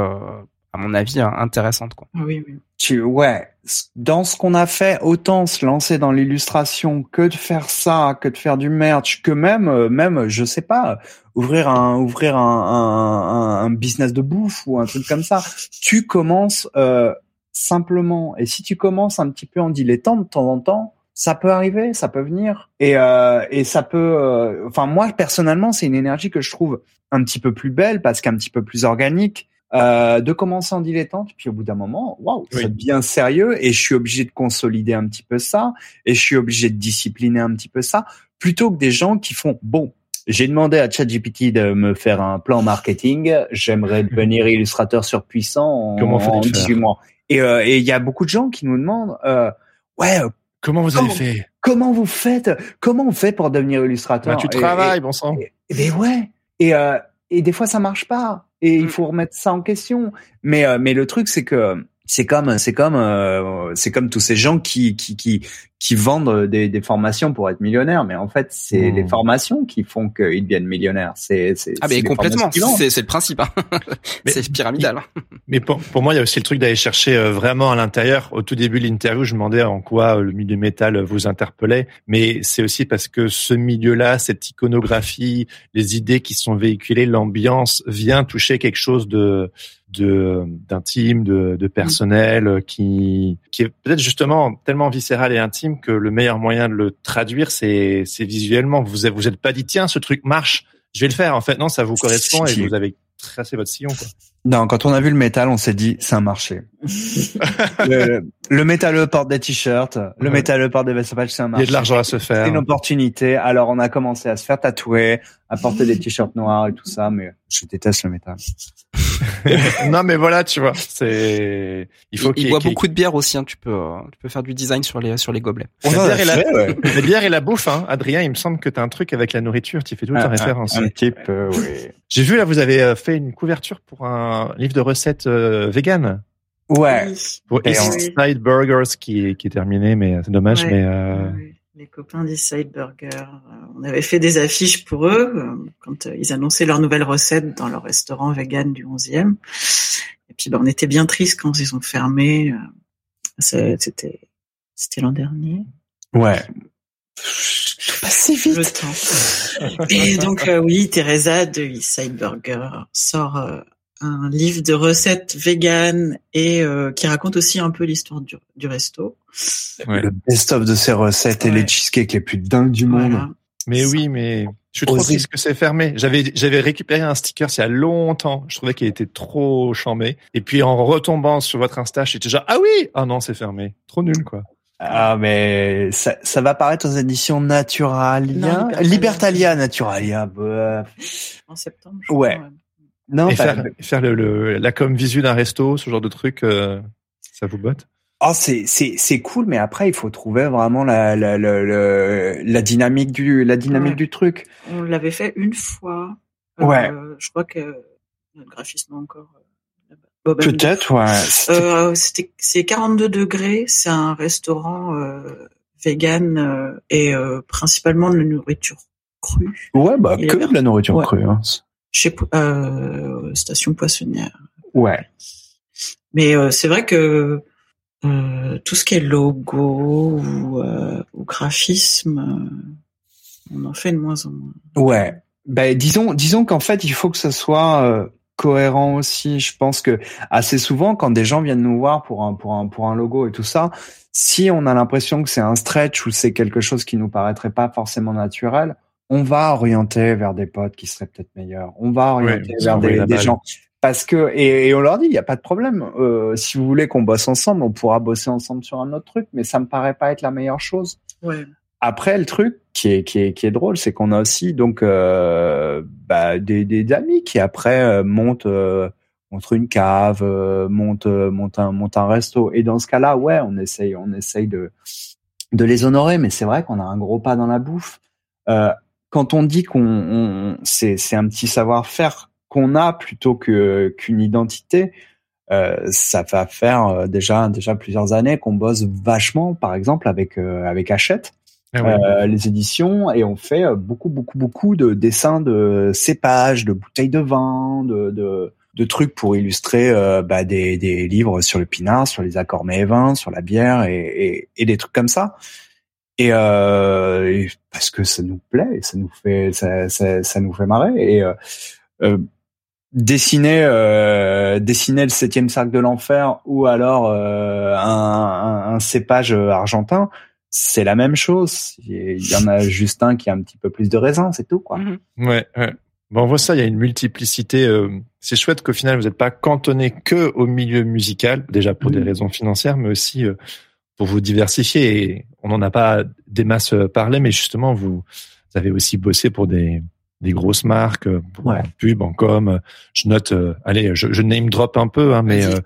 à mon avis, intéressante, quoi. Ah oui, oui. Tu, ouais, dans ce qu'on a fait, autant se lancer dans l'illustration que de faire ça, que de faire du merch, que même, même, je sais pas, ouvrir un, ouvrir un, un, un business de bouffe ou un truc comme ça. Tu commences euh, simplement, et si tu commences un petit peu en dilettant de temps en temps, ça peut arriver, ça peut venir, et euh, et ça peut. Euh, enfin, moi personnellement, c'est une énergie que je trouve un petit peu plus belle parce qu'un petit peu plus organique euh, de commencer en dilettante, puis au bout d'un moment, waouh, ça devient sérieux et je suis obligé de consolider un petit peu ça et je suis obligé de discipliner un petit peu ça, plutôt que des gens qui font bon. J'ai demandé à ChatGPT de me faire un plan marketing. J'aimerais devenir illustrateur surpuissant en, Comment en 18 mois. Euh, et il y a beaucoup de gens qui nous demandent, euh, ouais, comment vous avez fait? Comment vous faites Comment on fait pour devenir illustrateur bah, Tu travailles, bon sang. Mais ouais. Et, euh, et des fois ça marche pas et il mm. faut remettre ça en question. Mais euh, mais le truc c'est que c'est comme c'est comme euh, c'est comme tous ces gens qui qui qui qui vendent des, des formations pour être millionnaires mais en fait c'est les hmm. formations qui font qu'ils deviennent millionnaires c'est c'est ah mais complètement c'est c'est le principe hein. c'est pyramidal hein. mais pour, pour moi il y a aussi le truc d'aller chercher euh, vraiment à l'intérieur au tout début de l'interview je me demandais en quoi le milieu métal vous interpellait mais c'est aussi parce que ce milieu là cette iconographie les idées qui sont véhiculées l'ambiance vient toucher quelque chose de de d'intime, de, de personnel, euh, qui qui est peut-être justement tellement viscéral et intime que le meilleur moyen de le traduire, c'est visuellement. Vous vous êtes pas dit tiens ce truc marche, je vais le faire. En fait non, ça vous correspond et vous avez tracé votre sillon. Quoi. Non, quand on a vu le métal, on s'est dit c'est un marché. le, le métalleux porte des t-shirts, le métalleux porte des vestes c'est un marché. Il y a de l'argent à se faire. C'est une opportunité. Alors on a commencé à se faire tatouer, à porter des t-shirts noirs et tout ça, mais je déteste le métal. non, mais voilà, tu vois, c'est. Il faut. Il, boit beaucoup de bière aussi. Hein. Tu peux, euh, tu peux faire du design sur les sur les gobelets. la, bière et la... bière et la bouffe. Hein. Adrien, il me semble que tu as un truc avec la nourriture. Tu fais toute la référence. Un, type, euh, oui. J'ai vu là, vous avez euh, fait une couverture pour un livre de recettes euh, vegan. Ouais. Pour East Side Burgers qui, qui est terminé, mais c'est dommage. Mais euh les copains des Side Burger. On avait fait des affiches pour eux euh, quand euh, ils annonçaient leur nouvelle recette dans leur restaurant vegan du 11e. Et puis ben, on était bien tristes quand ils ont fermé. Euh, c'était c'était l'an dernier. Ouais. Pas si vite. Le temps. Et donc oui, Teresa de Side Burger sort un livre de recettes véganes et euh, qui raconte aussi un peu l'histoire du, du, resto. Le best-of de ces recettes et les cheesecakes les plus dingues du monde. Mais oui, mais je suis trop triste que c'est fermé. J'avais j'avais récupéré un sticker il y a longtemps. Je trouvais qu'il était trop chambé. Et puis en retombant sur votre Insta, j'étais genre ah oui, ah non c'est fermé. Trop nul quoi. Ah mais ça, ça va apparaître aux éditions Naturalia, Libertalia, Naturalia. En septembre. ouais. Non, et faire, faire le, la com visu d'un resto, ce genre de truc, euh, ça vous botte? Oh, c'est c'est c'est cool, mais après il faut trouver vraiment la la la, la dynamique du la dynamique du truc. On l'avait fait une fois. Euh, ouais. je crois que le graphisme encore. Euh, Peut-être, ouais. Euh, c'était c'est 42 degrés. C'est un restaurant euh, vegan et principalement de la nourriture crue. Ouais, bah que de la nourriture crue. Hein chez euh, Station Poissonnière. Ouais. Mais euh, c'est vrai que euh, tout ce qui est logo ou, ou graphisme, on en fait de moins en moins. Ouais. Ben disons, disons qu'en fait, il faut que ce soit cohérent aussi. Je pense que assez souvent, quand des gens viennent nous voir pour un pour un pour un logo et tout ça, si on a l'impression que c'est un stretch ou c'est quelque chose qui nous paraîtrait pas forcément naturel, on va orienter vers des potes qui seraient peut-être meilleurs. On va orienter vers des, gens parce que et, on leur dit il n'y a pas de problème. Euh, si vous voulez qu'on bosse ensemble, on pourra bosser ensemble sur un autre truc, mais ça me paraît pas être la meilleure chose. Ouais. Après, le truc qui est qui est qui est drôle, c'est qu'on a aussi donc euh, bah, des, des amis qui après euh, montent euh, montent une cave, euh, montent montent un montent un resto. Et dans ce cas-là, ouais, on essaye on essaye de de les honorer, mais c'est vrai qu'on a un gros pas dans la bouffe. Euh, quand on dit qu'on c'est c'est un petit savoir-faire qu'on a plutôt que qu'une identité, euh, ça va faire euh, déjà déjà plusieurs années qu'on bosse vachement, par exemple avec euh, avec Hachette. ah les éditions, et on fait beaucoup, beaucoup, beaucoup de dessins de cépages, de bouteilles de vin, de, de, de trucs pour illustrer bah, des, des livres sur le pinard, sur les accords mévins, sur la bière et, et, et, des trucs comme ça. Et, euh, parce que ça nous plaît, ça nous fait, ça, ça, ça nous fait marrer. Et euh, dessiner euh, dessiner le septième cercle de l'enfer ou alors euh, un, un, cépage argentin c'est la même chose il y en a juste un qui a un petit peu plus de raisin c'est tout quoi mhm. ouais, ouais. Bon, on voit ça, il y a une multiplicité. Euh, c'est chouette qu'au final, vous n'êtes pas cantonné que au milieu musical, déjà pour des raisons financières, mais aussi pour vous diversifier. Et on n'en a pas des masses parlé, mais justement, vous, vous avez aussi bossé pour des, des grosses marques euh, pour ouais. en pub, en com. Je note, euh, allez, je, je, name drop un peu, hein, mais euh,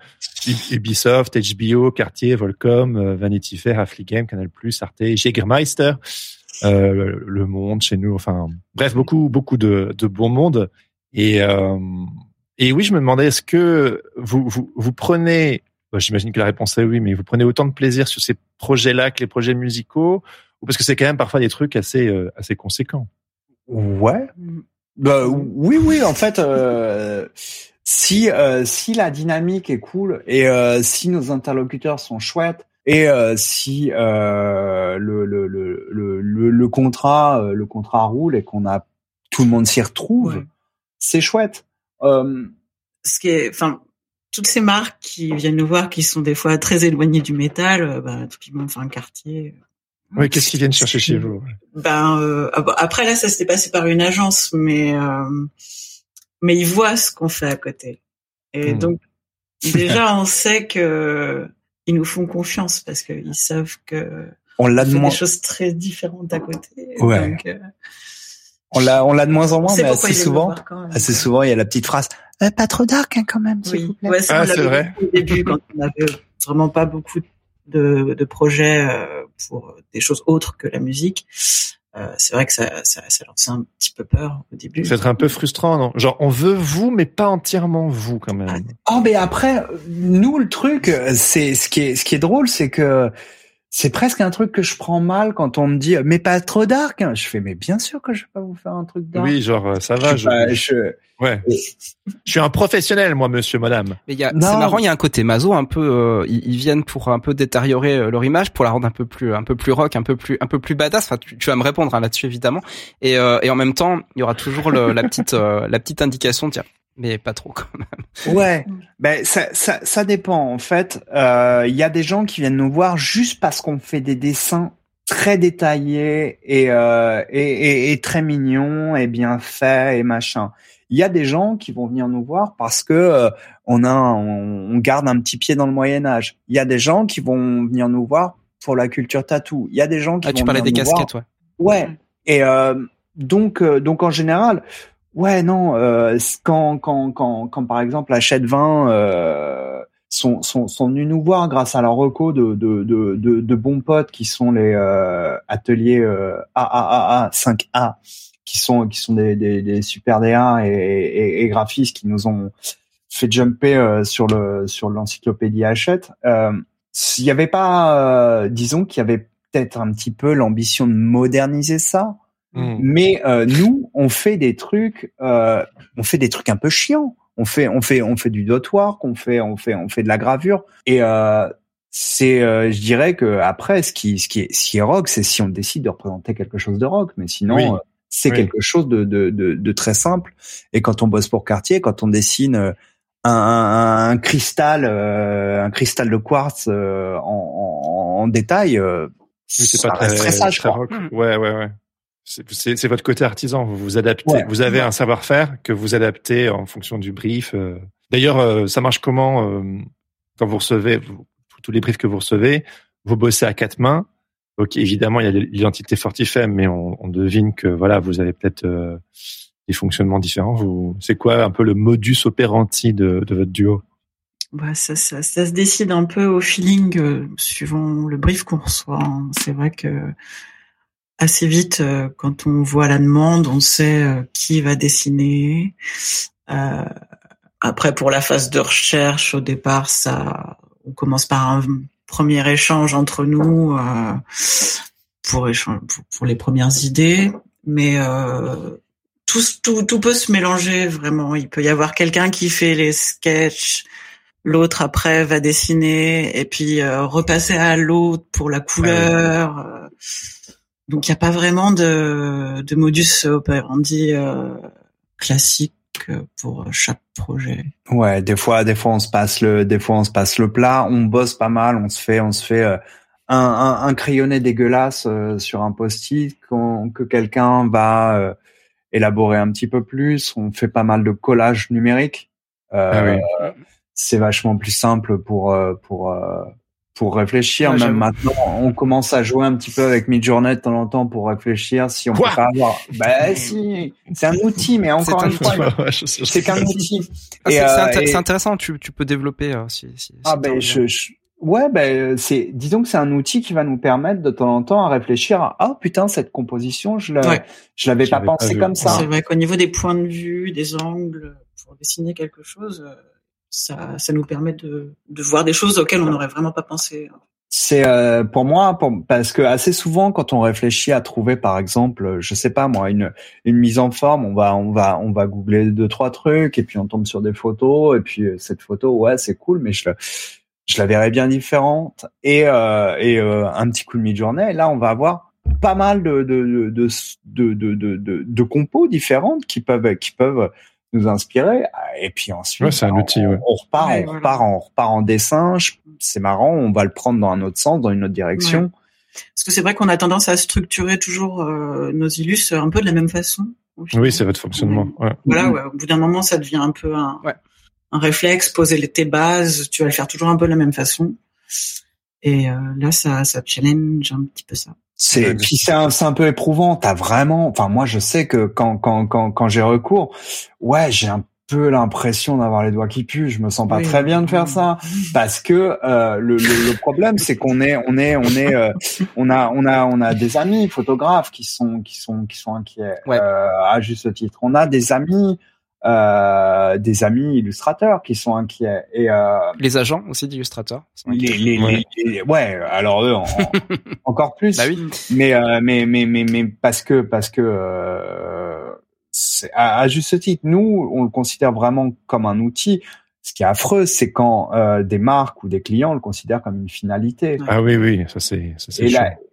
Ubisoft, HBO, Cartier, Volcom, Vanity Fair, Affligem, Canal+, Arte, Jägermeister, Le Monde chez nous. Enfin, bref, beaucoup, beaucoup de, de bon monde. Et et oui, je me demandais, est-ce que vous vous, vous prenez, j'imagine que la réponse est oui, mais vous prenez autant de plaisir sur ces projets-là que les projets musicaux, ou parce que c'est quand même parfois des trucs assez assez conséquents? Ouais. Bah, oui, oui. En fait, euh, si euh, si la dynamique est cool et euh, si nos interlocuteurs sont chouettes et euh, si euh, le, le, le, le, le contrat le contrat roule et qu'on a tout le monde s'y retrouve, c'est chouette. Ce qui est, enfin, toutes ces marques qui viennent nous voir, qui sont des fois très éloignées du métal, bah, typiquement, enfin, un quartier oui, qu'est-ce qu'ils viennent chercher chez vous Ben euh, ah après là, ça s'est passé par une agence, mais euh, mais ils voient ce qu'on fait à côté. Et hmm. donc déjà, on sait que ils nous font confiance parce qu'ils savent que on l'a de des choses très différentes à côté. Ouais. Donc, euh, on l'a on l'a de moins en moins, mais assez souvent, assez souvent, il y a la petite phrase euh, pas trop dark hein, quand même. Oui, ouais, ah, c'est vrai. Au début, quand on avait vraiment pas beaucoup de de, projets euh, pour des choses autres que la musique. Euh, c'est vrai que ça, ça, ça lançait un petit peu peur au début. C'est un peu frustrant, non? Genre, on veut vous, mais pas entièrement vous, quand même. Oh, mais après, nous, le truc, c'est ce qui est, ce qui est drôle, c'est que c'est presque un truc que je prends mal quand on me dit mais pas trop dark. Hein. Je fais mais bien sûr que je vais pas vous faire un truc dark. Oui, genre euh, ça va. Je, je, Ouais. je suis un professionnel, moi, monsieur, madame. Mais c'est marrant, il y a un côté maso un peu. Euh, ils, viennent pour un peu détériorer euh, leur image, pour la rendre un peu plus, un peu plus rock, un peu plus, un peu plus badass. Enfin, tu, vas me répondre hein, là-dessus évidemment. Et, et en même temps, il y aura toujours le, la petite, la petite indication dire mais pas trop quand même. Ouais, ben ça, ça, ça dépend en fait. Il euh, y a des gens qui viennent nous voir juste parce qu'on fait des dessins très détaillés et, euh, et, et, et, très mignons et bien faits et machin. Il y a des gens qui vont venir nous voir parce que euh, on a on, garde un petit pied dans le Moyen Âge. Il y a des gens qui vont venir nous voir pour la culture tatou. Il y a des gens qui ah, vont tu parlais des casquettes, ouais. Ouais. Et euh, donc donc en général, Ouais, non. Euh, quand, quand, quand, quand, par exemple, Hachette 20 euh, sont, sont, sont venus nous voir grâce à leur reco de, de, de, de, de bons potes qui sont les euh, ateliers euh, AAAA 5A, qui sont, qui sont des, des, des super DA et, et, et, graphistes qui nous ont fait jumper euh, sur le sur l'encyclopédie Hachette. Euh, S'il n'y avait pas, disons qu'il y avait peut-être un petit peu l'ambition de moderniser ça Mm. Mais euh, nous, on fait des trucs, euh, on fait des trucs un peu chiants. On fait, on fait, on fait du dot work, on fait, on fait, on fait de la gravure. Et euh, c'est, euh, je dirais que après, ce qui, ce qui est, ce qui est rock, c'est si on décide de représenter quelque chose de rock. Mais sinon, euh, c'est quelque chose de, de, de, de, très simple. Et quand on bosse pour quartier, quand on dessine un, un, un cristal, un cristal de quartz en, en, en, détail, c'est pas très, très sage. rock. Ouais, ouais, ouais. C'est votre côté artisan. Vous vous adaptez. vous avez un savoir-faire que vous adaptez en fonction du brief. Euh. D'ailleurs, euh, ça marche comment euh, quand vous recevez tous les briefs que vous recevez Vous bossez à quatre mains. Ok, évidemment, il y a l'identité Fortifem, mais on, devine que voilà, vous avez peut-être des fonctionnements différents. C'est quoi un peu le modus operandi de, votre duo? Bah, ça, ça, se décide un peu au feeling suivant le brief qu'on reçoit. Hein. C'est vrai que assez vite, euh, quand on voit la demande, on sait euh, qui va dessiner. Euh, après, pour la phase de recherche, au départ, ça, on commence par un premier échange entre nous pour, pour, les premières idées, mais euh, tout, tout, tout peut se mélanger vraiment. Il peut y avoir quelqu'un qui fait les sketchs, l'autre après va dessiner et puis repasser à l'autre pour la couleur. Donc il n'y a pas vraiment de, de modus operandi euh, classique pour chaque projet. Ouais, des fois, des fois on se passe le, des fois on se passe le plat. On bosse pas mal, on se fait, on se fait un, un, un, crayonné dégueulasse sur un post-it que quelqu'un va élaborer un petit peu plus. On fait pas mal de collage numérique. Euh, ah C'est vachement plus simple pour euh, pour euh, pour réfléchir. Même maintenant, on commence à jouer un petit peu avec Midjourney de temps en temps pour réfléchir si on peut pas avoir. Bah si, c'est un outil, mais encore une fois, c'est qu'un outil. Ah, c'est intéressant. Tu, tu peux développer si, si, Ah ben je, je, Ouais, ben c'est disons que c'est un outil qui va nous permettre de temps en temps à réfléchir à ah putain cette composition je l'avais je l'avais pas pensé comme ça. C'est vrai qu'au niveau des points de vue, des angles pour dessiner quelque chose, euh, ça nous permet de voir des choses auxquelles on n'aurait vraiment pas pensé. C'est euh, pour moi parce que assez souvent quand on réfléchit à trouver par exemple je sais pas moi une mise en forme on va on va on va googler deux trois trucs et puis on tombe sur des photos et puis euh, cette photo ouais c'est cool mais je je la verrais bien différente et, euh, et euh, un petit coup de mi-journée. Là, on va avoir pas mal de de de de de, de, de compos différentes qui peuvent qui peuvent nous inspirer. Et puis ensuite, c'est un outil, on, on, repart, on repart, on repart en dessin. C'est marrant, on va le prendre dans un autre sens, dans une autre direction. Parce que c'est vrai qu'on a tendance à structurer toujours euh, nos illus un peu de la même façon. Oui, c'est votre fonctionnement. Ouais. Voilà, ouais, au bout d'un moment, ça devient un peu un, un réflexe, poser tes bases, tu vas le faire toujours un peu de la même façon. Et euh, là, ça, ça challenge un petit peu ça. C'est puis c'est un, un, peu éprouvant. T'as vraiment, enfin moi je sais que quand quand quand quand j'ai recours, ouais j'ai un peu l'impression d'avoir les doigts qui puent. Je me sens pas très bien de faire ça parce que euh, le, le, problème c'est qu'on est on est on est euh, on a on a on a des amis photographes qui sont qui sont qui sont inquiets euh, à juste titre. On a des amis euh, des amis illustrateurs qui sont inquiets et euh, les agents aussi d'illustrateurs. Les, les, ouais. alors eux encore plus. Bah oui. Mais, euh, mais mais mais mais parce que parce que euh, à, à, juste titre, nous on le considère vraiment comme un outil. Ce qui est affreux, c'est quand euh, des marques ou des clients le considèrent comme une finalité. Ah oui oui, ça c'est ça c'est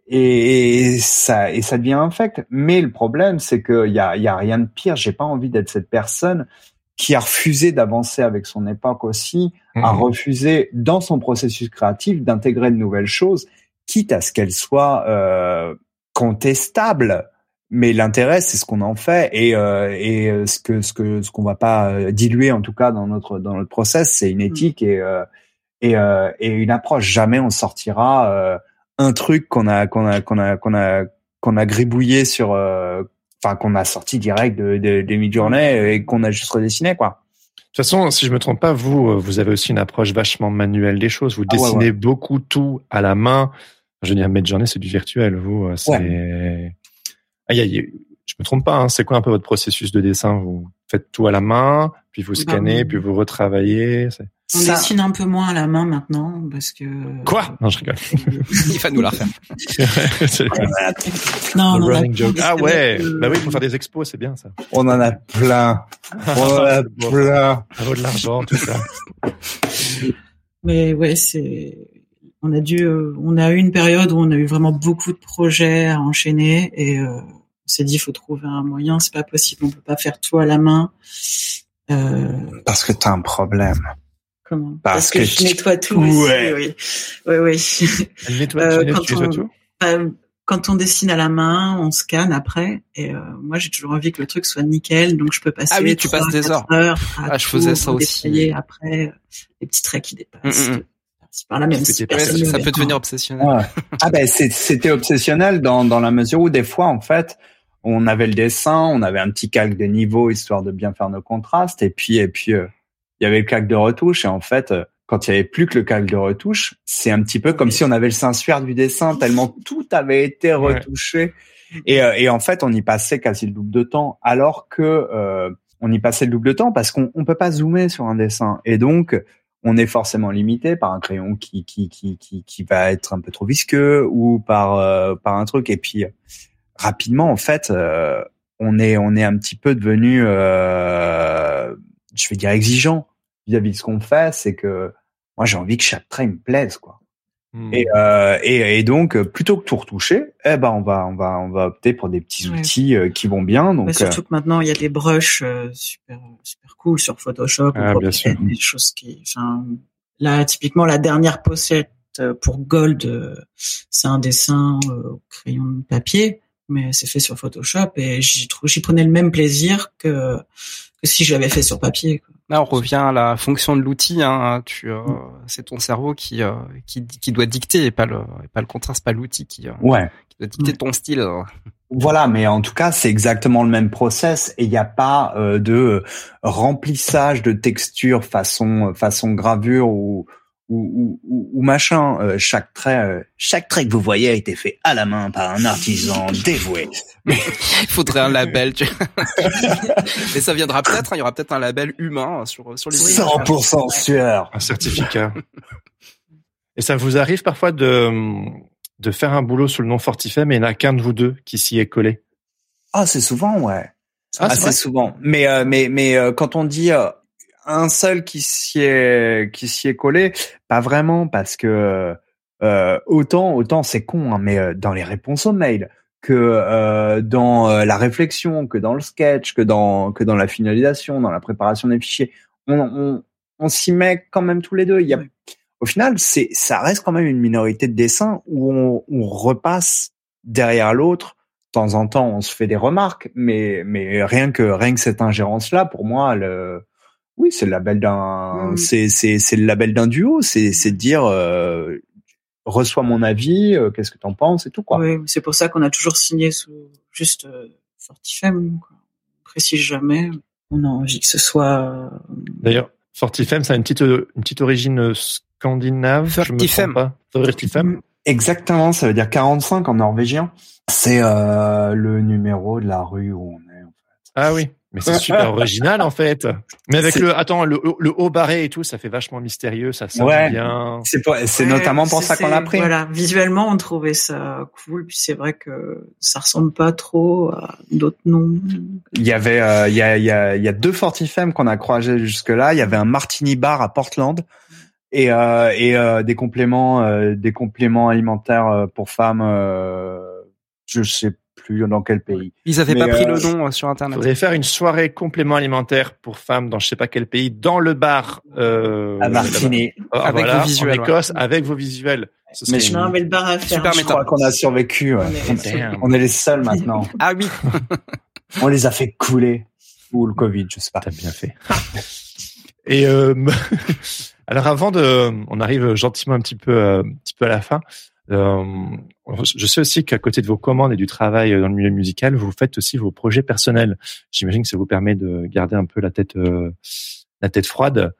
et, ça et ça devient infect. Mais le problème, c'est qu'il y a, y a rien de pire. J'ai pas envie d'être cette personne qui a refusé d'avancer avec son époque aussi, a mhm. refusé dans son processus créatif d'intégrer de nouvelles choses, quitte à ce qu'elles soient euh, contestables. Mais l'intérêt, c'est ce qu'on en fait et, euh, et euh, ce que ce que ce qu'on va pas euh, diluer en tout cas dans notre dans notre process, c'est une mm. éthique et euh, et, et une approche. Jamais on sortira un truc qu'on a qu'on a qu'on a qu'on a qu'on a gribouillé sur euh, enfin qu'on a sorti direct de, de, des mid-journées et qu'on a juste redessiné quoi. De toute façon, si je me trompe pas, vous euh, vous avez aussi une approche vachement manuelle des choses. Vous ah dessinez beaucoup tout à la main. Je veux dire, mid-journée, c'est du virtuel. Vous, euh, c'est. Ouais. Je me trompe pas. Hein, c'est quoi un peu votre processus de dessin? Vous faites tout à la main, puis vous bah, scannez, puis vous retravaillez. On dessine un peu moins à la main maintenant parce que. Quoi? Non, je rigole. Il va nous la refaire. non, non, joke. Ah ouais. Bah oui, pour faire des expos, c'est bien ça. On en a plein. On en a plein. Ça vaut de l'argent, tout ça. Mais ouais, c'est. On a dû, on a eu une période où on a eu vraiment beaucoup de projets à enchaîner et euh, on s'est dit il faut trouver un moyen. C'est pas possible, on peut pas faire tout à la main. Euh... Parce que t'as un problème. Comment? Parce, que, je nettoie tout. Ouais. oui, oui, oui. Elle nettoie, euh, quand, on, tout? euh, quand on dessine à la main, on scanne après. Et euh, moi, j'ai toujours envie que le truc soit nickel, donc je peux passer. Ah oui, tu passes des heures. ah, je faisais ça aussi. Après, les petits traits qui dépassent. Mm, mm, mm. Par la même ça peut devenir obsessionnel. Ah ben c'était obsessionnel dans dans la mesure où des fois en fait on avait le dessin, on avait un petit calque de niveau histoire de bien faire nos contrastes et puis et puis euh, il y avait le calque de retouche et en fait, euh, quand il y avait plus que le calque de retouche, c'est un petit peu comme si on avait le Saint-Suaire du dessin tellement tout avait été retouché. Et, euh, et, en fait, on y passait quasi le double de temps, alors que euh, on y passait le double de temps parce qu'on on peut pas zoomer sur un dessin. Et donc, on est forcément limité par un crayon qui qui qui qui, qui va être un peu trop visqueux ou par par un truc et puis rapidement en fait on est on est un petit peu devenu je vais dire exigeant vis-à-vis de ce qu'on fait c'est que moi j'ai envie que chaque trait me plaise quoi Hmm. Et, euh, et, et, donc plutôt que tout retoucher, eh ben on va on va on va opter pour des petits outils euh, qui vont bien. Donc bah, surtout que maintenant il y a des brushes euh, super super cool sur Photoshop, ah, bien sûr. des choses qui, enfin là typiquement la dernière pochette pour Gold, c'est un dessin au crayon de papier, mais c'est fait sur Photoshop et j'y j'y prenais le même plaisir que que si je l'avais fait sur papier. Quoi. Là, on revient à la fonction de l'outil. Hein. Tu, euh, mm. c'est ton cerveau qui, euh, qui, qui doit dicter et pas le, et pas le contraire. C'est pas l'outil qui, euh, ouais. qui doit dicter mm. ton style. Voilà, mais en tout cas, c'est exactement le même process et il n'y a pas de remplissage de texture façon façon gravure ou ou, ou, ou machin. Euh, chaque trait, euh, chaque trait que vous voyez a été fait à la main par un artisan dévoué. Il faudrait un label. Tu... Mais ça viendra peut-être. Hein, il y aura peut-être un label humain sur sur les. 100% sueur. Un certificat. Et ça vous arrive parfois de de faire un boulot sous le nom Fortifem, mais il n'y en a qu'un de vous deux qui s'y est collé? Ah, c'est souvent, ouais. Ah, c'est souvent. Mais euh, mais mais quand on dit un seul qui s'y est qui s'y est collé, pas vraiment parce que euh, autant autant c'est con, hein, mais euh, dans les réponses aux mails, que euh, dans euh, la réflexion, que dans le sketch, que dans que dans la finalisation, dans la préparation des fichiers, on, on, on s'y met quand même tous les deux. Il y a, au final, c'est ça reste quand même une minorité de dessins où on, on repasse derrière l'autre. De temps en temps, on se fait des remarques, mais mais rien que rien que cette ingérence là, pour moi, le oui, c'est le label d'un, mmh. c'est c'est c'est le label d'un duo. C'est c'est de dire euh, reçois mon avis, euh, qu'est-ce que t'en penses et tout quoi. Oui, c'est pour ça qu'on a toujours signé sous juste euh, Fortifem. Quoi. On précise jamais. On a envie que ce soit. Euh, D'ailleurs, Fortifem, ça a une petite une petite origine scandinave. Fortifem. Fortifem. Exactement, ça veut dire 45 en norvégien. C'est euh, le numéro de la rue où on est. En fait. Ah oui. Mais c'est super original en fait. Mais avec le attends le, le, haut barré et tout, ça fait vachement mystérieux, ça sonne ouais. bien. C'est c'est notamment pour ça qu'on l'a pris. Voilà, visuellement on trouvait ça cool, puis c'est vrai que ça ressemble pas trop à d'autres noms. Il y avait euh, il y a il y a il y a deux Fortifem qu'on a croisé jusque là. Il y avait un Martini Bar à Portland et euh, et euh, des compléments euh, des compléments alimentaires euh, pour femmes. je sais dans quel pays. Ils avaient pas pris le euh, nom euh, sur internet. Faudrait faire une soirée complément alimentaire pour femmes dans je sais pas quel pays, dans le bar euh, à Martini, ah, avec vos visuels, en Écosse, avec vos visuels. mais non, mais le bar à faire. Super je crois qu'on a survécu. Ouais. On, est, les seuls maintenant. ah oui. on les a fait couler ou le Covid, je sais pas. T'as bien fait. Et euh, alors avant de, on arrive gentiment un petit peu, un petit peu à la fin. Euh, je sais aussi qu'à côté de vos commandes et du travail dans le milieu musical, vous faites aussi vos projets personnels. J'imagine que ça vous permet de garder un peu la tête, euh, la tête froide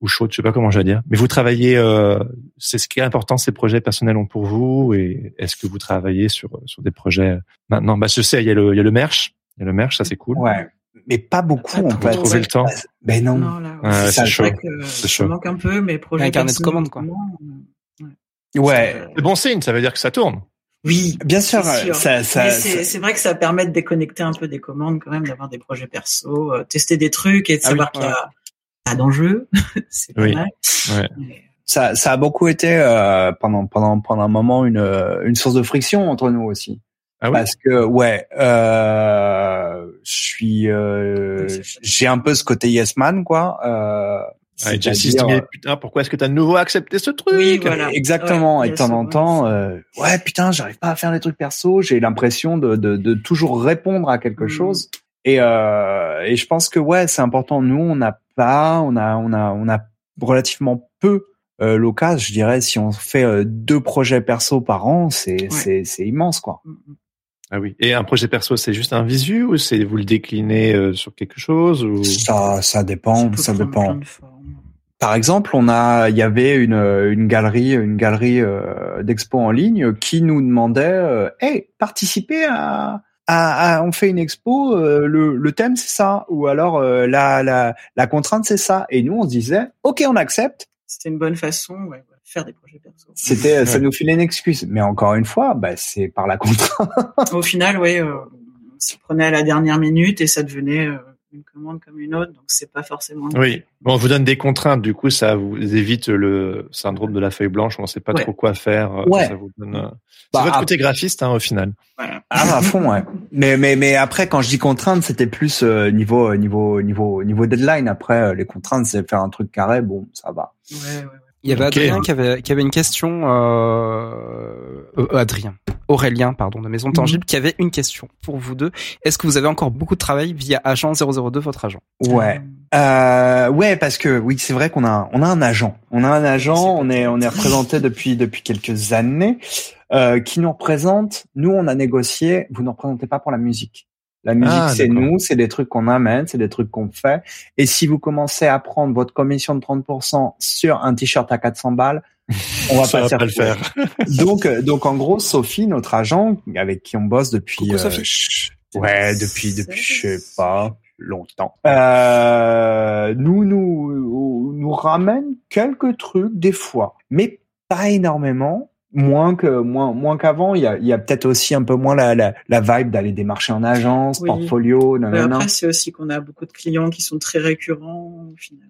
ou chaude, je sais pas comment je vais dire. Mais vous travaillez, euh, c'est ce qui est important, ces projets personnels ont pour vous. Et est-ce que vous travaillez sur sur des projets maintenant? Bah, je sais, il y a le il y a le merch, il y a le merch, ça c'est cool. Ouais, mais pas beaucoup. On peut trouver le temps? Ben non. non là, c'est chaud. Ça manque un peu, mais projets. Un carnet de commandes quoi. Ouais. C'est bon signe, ça veut dire que ça tourne. Oui, bien sûr. Ça, ça, c'est vrai que ça permet de déconnecter un peu des commandes quand même, d'avoir des projets perso, euh, tester des trucs et de ah savoir qu'il y a pas d'enjeu. c'est mal. Ouais. Ça, ça a beaucoup été euh, pendant pendant pendant un moment une une source de friction entre nous aussi. Ah oui? Parce que ouais, euh, je suis, euh, j'ai un peu ce côté yes man quoi. Euh, Ouais, dit, putain, pourquoi est-ce que t'as de nouveau accepté ce truc Oui, voilà. Exactement. et de temps en temps, euh, ouais, putain, j'arrive pas à faire des trucs perso. J'ai l'impression de, de, de, toujours répondre à quelque mm. chose. Et, euh, et je pense que ouais, c'est important. Nous, on n'a pas, on a, on a, on a relativement peu euh, l'occasion. Je dirais, si on fait euh, deux projets perso par an, c'est, c'est, c'est immense, quoi. Mm, mm. Ah oui. Et un projet perso, c'est juste un visu ou c'est vous le déclinez euh, sur quelque chose ou Ça, ça dépend, ça, dépend. Par exemple, on a, il y avait une, une galerie, une galerie euh, d'expo en ligne qui nous demandait, euh, hey, participez à, à, on fait une expo, euh, le, le thème c'est ça, ou alors la, la, la contrainte c'est ça. Et nous on se disait, ok, on accepte. c'était une bonne façon, ouais, faire des projets perso. C'était, ça nous filait une excuse, mais encore une fois, bah, c'est par la contrainte. Au final, oui, euh, on s'y prenait à la dernière minute et ça devenait euh, une commande comme une autre, donc c'est pas forcément. Oui, bon, on vous donne des contraintes, du coup, ça vous évite le syndrome de la feuille blanche, on ne sait pas trop quoi faire. Euh, ouais. Ça vous donne. Euh, bah, votre côté graphiste, hein, au final. Ah, à fond, ouais. Mais mais mais après, quand je dis contrainte, c'était plus euh, niveau niveau niveau niveau deadline. Après, les contraintes, c'est faire un truc carré. Bon, ça va. Ouais, ouais, ouais. Il y avait Adrien qui avait, qui avait une question, euh, euh, Adrien, Aurélien, pardon, de Maison mhm. Tangible, qui avait une question pour vous deux. Est-ce que vous avez encore beaucoup de travail via agent 002, votre agent? Ouais, euh, ouais, parce que oui, c'est vrai qu'on a, on a un agent, on a un agent, on est, on est représenté depuis depuis quelques années, euh, qui nous représente. Nous, on a négocié. Vous ne représentez pas pour la musique. La musique, ah, c'est nous, c'est des trucs qu'on amène, c'est des trucs qu'on fait. Et si vous commencez à prendre votre commission de 30% sur un t-shirt à 400 balles, on va pas, le faire. donc, euh, donc en gros, Sophie, notre agent, avec qui on bosse depuis, euh, ouais, depuis, depuis, je sais pas, longtemps. Euh, nous, nous, nous ramène quelques trucs des fois, mais pas énormément moins que moins moins qu'avant. Il y a il y a peut-être aussi un peu moins la la, la vibe d'aller démarcher en agence portfolio après c'est aussi qu'on a beaucoup de clients qui sont très récurrents au final.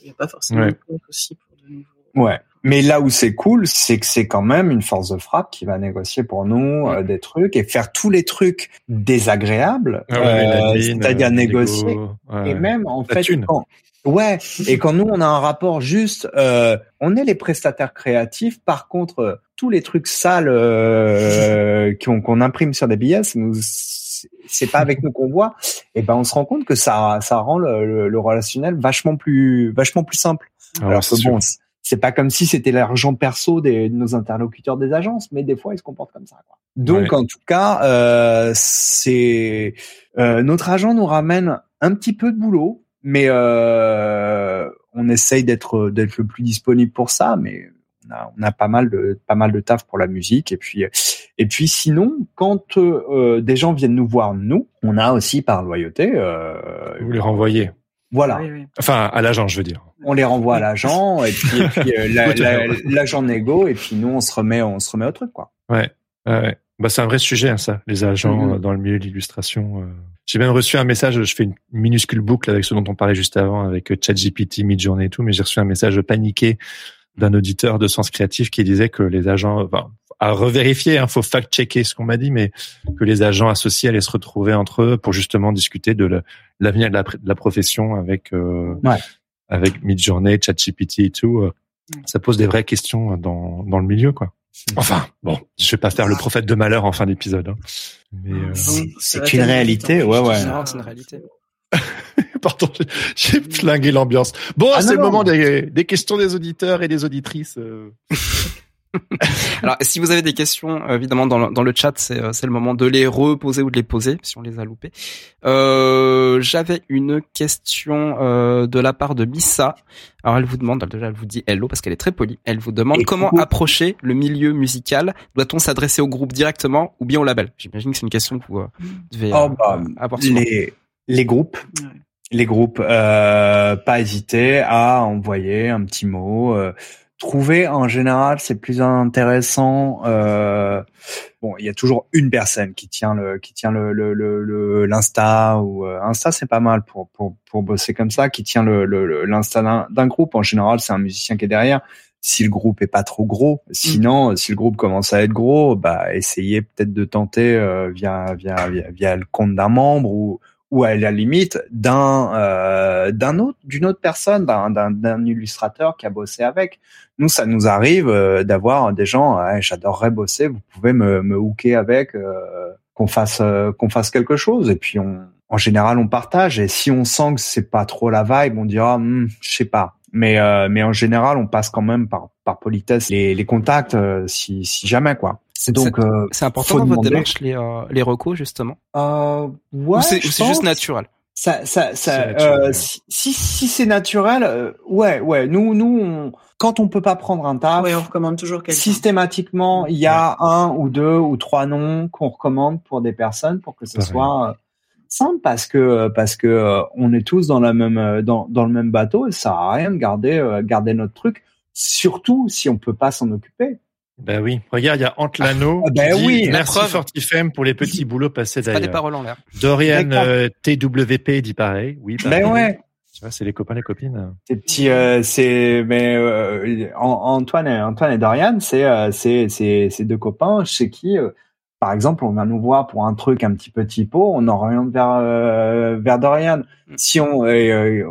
Il n'y a pas forcément ouais. aussi pour de nouveaux ouais. Mais là où c'est cool c'est que c'est quand même une force de frappe qui va négocier pour nous euh, des trucs et faire tous les trucs désagréables ah ouais, euh, c'est-à-dire négocier. et même en fait quand, Ouais, et quand nous on a un rapport juste, euh, on est les prestataires créatifs. Par contre, euh, tous les trucs sales euh, qu'on imprime sur des billets, c'est pas avec nous qu'on voit. Et ben on se rend compte que ça ça rend le, le, relationnel vachement plus vachement plus simple. Ah Alors, que bon, c'est pas comme si c'était l'argent perso des, de nos interlocuteurs des agences, mais des fois ils se comportent comme ça. Quoi. Donc en tout cas, euh, c'est euh, notre agent nous ramène un petit peu de boulot mais euh, on essaye d'être d'être le plus disponible pour ça, mais on a, on a pas mal de pas mal de taf pour la musique et puis et puis sinon quand euh, des gens viennent nous voir nous, on a aussi par loyauté. Euh, Vous les renvoyez. Voilà. Enfin à l'agent, je veux dire. On les renvoie à l'agent et puis, et puis euh, l'agent négo et puis nous on se remet on se remet au truc quoi. Ouais. ouais. Bah c'est un vrai sujet hein, ça, les agents mm-hmm. dans le milieu de l'illustration. J'ai même reçu un message, je fais une minuscule boucle avec ce dont on parlait juste avant, avec ChatGPT, Midjourney et tout, mais j'ai reçu un message paniqué d'un auditeur de Sens Créatif qui disait que les agents, enfin, à revérifier, il hein, faut fact-checker ce qu'on m'a dit, mais que les agents associés allaient se retrouver entre eux pour justement discuter de l'avenir de, la, profession avec euh, ouais. avec Midjourney, ChatGPT et tout. Ça pose des vraies questions dans, dans le milieu, quoi. Enfin, bon, je vais pas faire le prophète de malheur en fin d'épisode. Hein. Mais euh... c'est une réalité, ouais, ouais. C'est une réalité. Pardon, j'ai flingué l'ambiance. Bon, ah, c'est le moment des, des, questions des auditeurs et des auditrices. Euh. Alors, si vous avez des questions, évidemment, dans le, dans le chat, c'est, euh, c'est le moment de les reposer ou de les poser, si on les a loupés. Euh, j'avais une question euh, de la part de Missa. Alors, elle vous demande, déjà, elle vous dit hello parce qu'elle est très polie. Elle vous demande comment approcher le milieu musical. Doit-on s'adresser au groupe directement ou bien au label? J'imagine que c'est une question que vous euh, devez oh, bah, avoir Les, les groupes. Les groupes, pas hésiter à envoyer un petit mot trouver en général c'est plus intéressant euh, bon il y a toujours une personne qui tient le qui tient le le l'insta ou euh, insta c'est pas mal pour pour pour bosser comme ça qui tient le l'insta d'un groupe. En général c'est un musicien qui est derrière. Si le groupe est pas trop gros sinon mm. si le groupe commence à être gros bah essayez peut-être de tenter euh, via, via via via le compte d'un membre ou ou à la limite d'un euh, d'un autre d'une autre personne d'un illustrateur qui a bossé avec. Nous ça nous arrive euh, d'avoir des gens j'adorerais bosser vous pouvez me me hooker avec euh, qu'on fasse euh, qu'on fasse quelque chose et puis on en général on partage. Et si on sent que c'est pas trop la vibe on dira hm, je sais pas mais mais en général on passe quand même par par politesse les les contacts si si jamais quoi donc, euh, c'est important dans votre démarche les euh, les recos justement? Euh, ouais, c'est juste naturel? Ça, ça, ça. Euh, si si c'est naturel, euh, ouais, ouais. Nous, nous, on, quand on peut pas prendre un taf, ouais, on recommande toujours quelqu'un. Systématiquement, il y a un ou deux ou trois noms qu'on recommande pour des personnes pour que ce soit euh, simple parce que parce que on est tous dans la même dans dans le même bateau et ça sert à rien de garder garder notre truc surtout si on peut pas s'en occuper. Ben oui, regarde, il y a Antlano. Ah, ben qui oui, dit, la merci. Fortifem pour les petits boulots passés Pas des d'ailleurs. paroles en l'air. Dorian D'accord. euh, TWP dit pareil. Oui, pareil. Ben ouais. Tu vois, c'est les copains, les copines. Ces petits, euh, c'est, mais euh, An- Antoine, et, Antoine et Dorian, c'est, euh, c'est, c'est, c'est deux copains chez qui, euh, par exemple, on vient nous voir pour un truc un petit peu typo, on oriente vers, euh, vers Dorian. Mm. Si on, euh,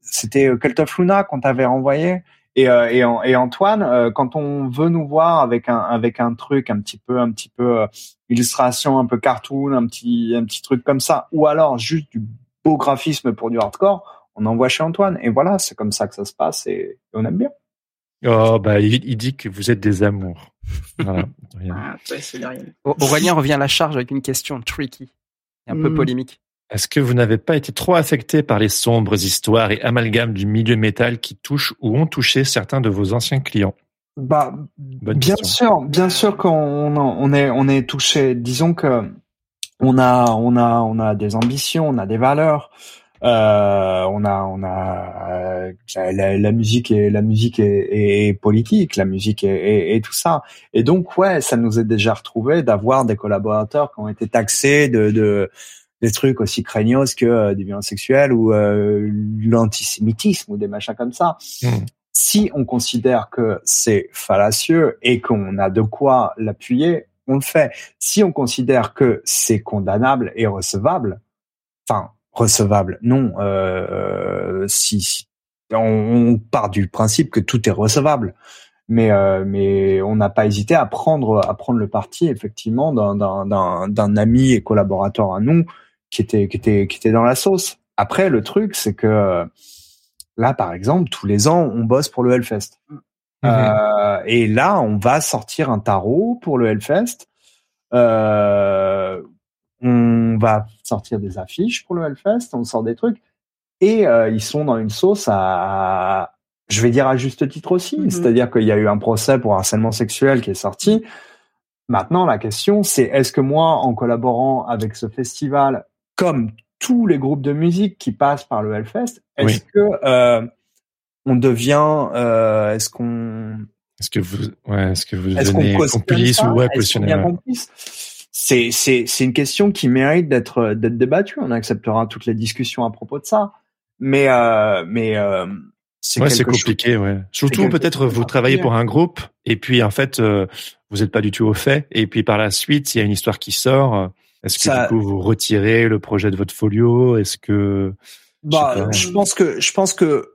c'était Cult of Luna qu'on t'avait renvoyé. Et, euh, et, An- et Antoine, euh, quand on veut nous voir avec un avec un truc un petit peu un petit peu euh, illustration, un peu cartoon, un petit un petit truc comme ça, ou alors juste du beau graphisme pour du hardcore, on envoie chez Antoine. Et voilà, c'est comme ça que ça se passe et, on aime bien. Oh, bah, il, il dit que vous êtes des amours. Voilà. Ah, ouais, rien. Au- Aurélien revient à la charge avec une question tricky, et un peu Mm. polémique. Est-ce que vous n'avez pas été trop affecté par les sombres histoires et amalgames du milieu métal qui touchent ou ont touché certains de vos anciens clients? Bah, Bonne bien question. sûr, bien sûr qu'on on est on est touché. Disons que on a on a on a des ambitions, on a des valeurs. Euh, on a on a euh, la, la musique et la musique est, est politique, la musique est tout ça. Et donc ouais, ça nous est déjà retrouvé d'avoir des collaborateurs qui ont été taxés de, de des trucs aussi craignos que euh, des violences sexuelles ou euh, l'antisémitisme ou des machins comme ça Hmm. si on considère que c'est fallacieux et qu'on a de quoi l'appuyer, on le fait. Si on considère que c'est condamnable et recevable, enfin recevable, non. Euh, si, si- on, on part du principe que tout est recevable, mais euh, mais on n'a pas hésité à prendre à prendre le parti effectivement d'un d'un d'un ami et collaborateur à nous qui était qui était qui était dans la sauce. Après le truc c'est que Là, par exemple, tous les ans, on bosse pour le Hellfest. Mhm. Euh, et là, on va sortir un tarot pour le Hellfest. Euh, on va sortir des affiches pour le Hellfest. On sort des trucs. Et euh, ils sont dans une sauce à, je vais dire à juste titre aussi. Mhm. C'est-à-dire qu'il y a eu un procès pour harcèlement sexuel qui est sorti. Maintenant, la question, c'est est-ce que moi, en collaborant avec ce festival, comme tous les groupes de musique qui passent par le Hellfest, est-ce Oui. que euh, on devient, euh, est-ce qu'on, Est-ce que vous, ouais, est-ce que vous est-ce qu'on devenez complice ou ouais, C'est c'est c'est une question qui mérite d'être d'être débattue. On acceptera toutes les discussions à propos de ça, mais euh, mais euh, c'est Ouais, quelque chose- compliqué, ouais. Surtout peut-être vous travaillez pour un groupe et puis en fait euh, vous n'êtes pas du tout au fait et puis par la suite il y a une histoire qui sort. Est-ce que Ça- du coup vous retirez le projet de votre folio? Est-ce que Bah, Je sais pas. je pense que je pense que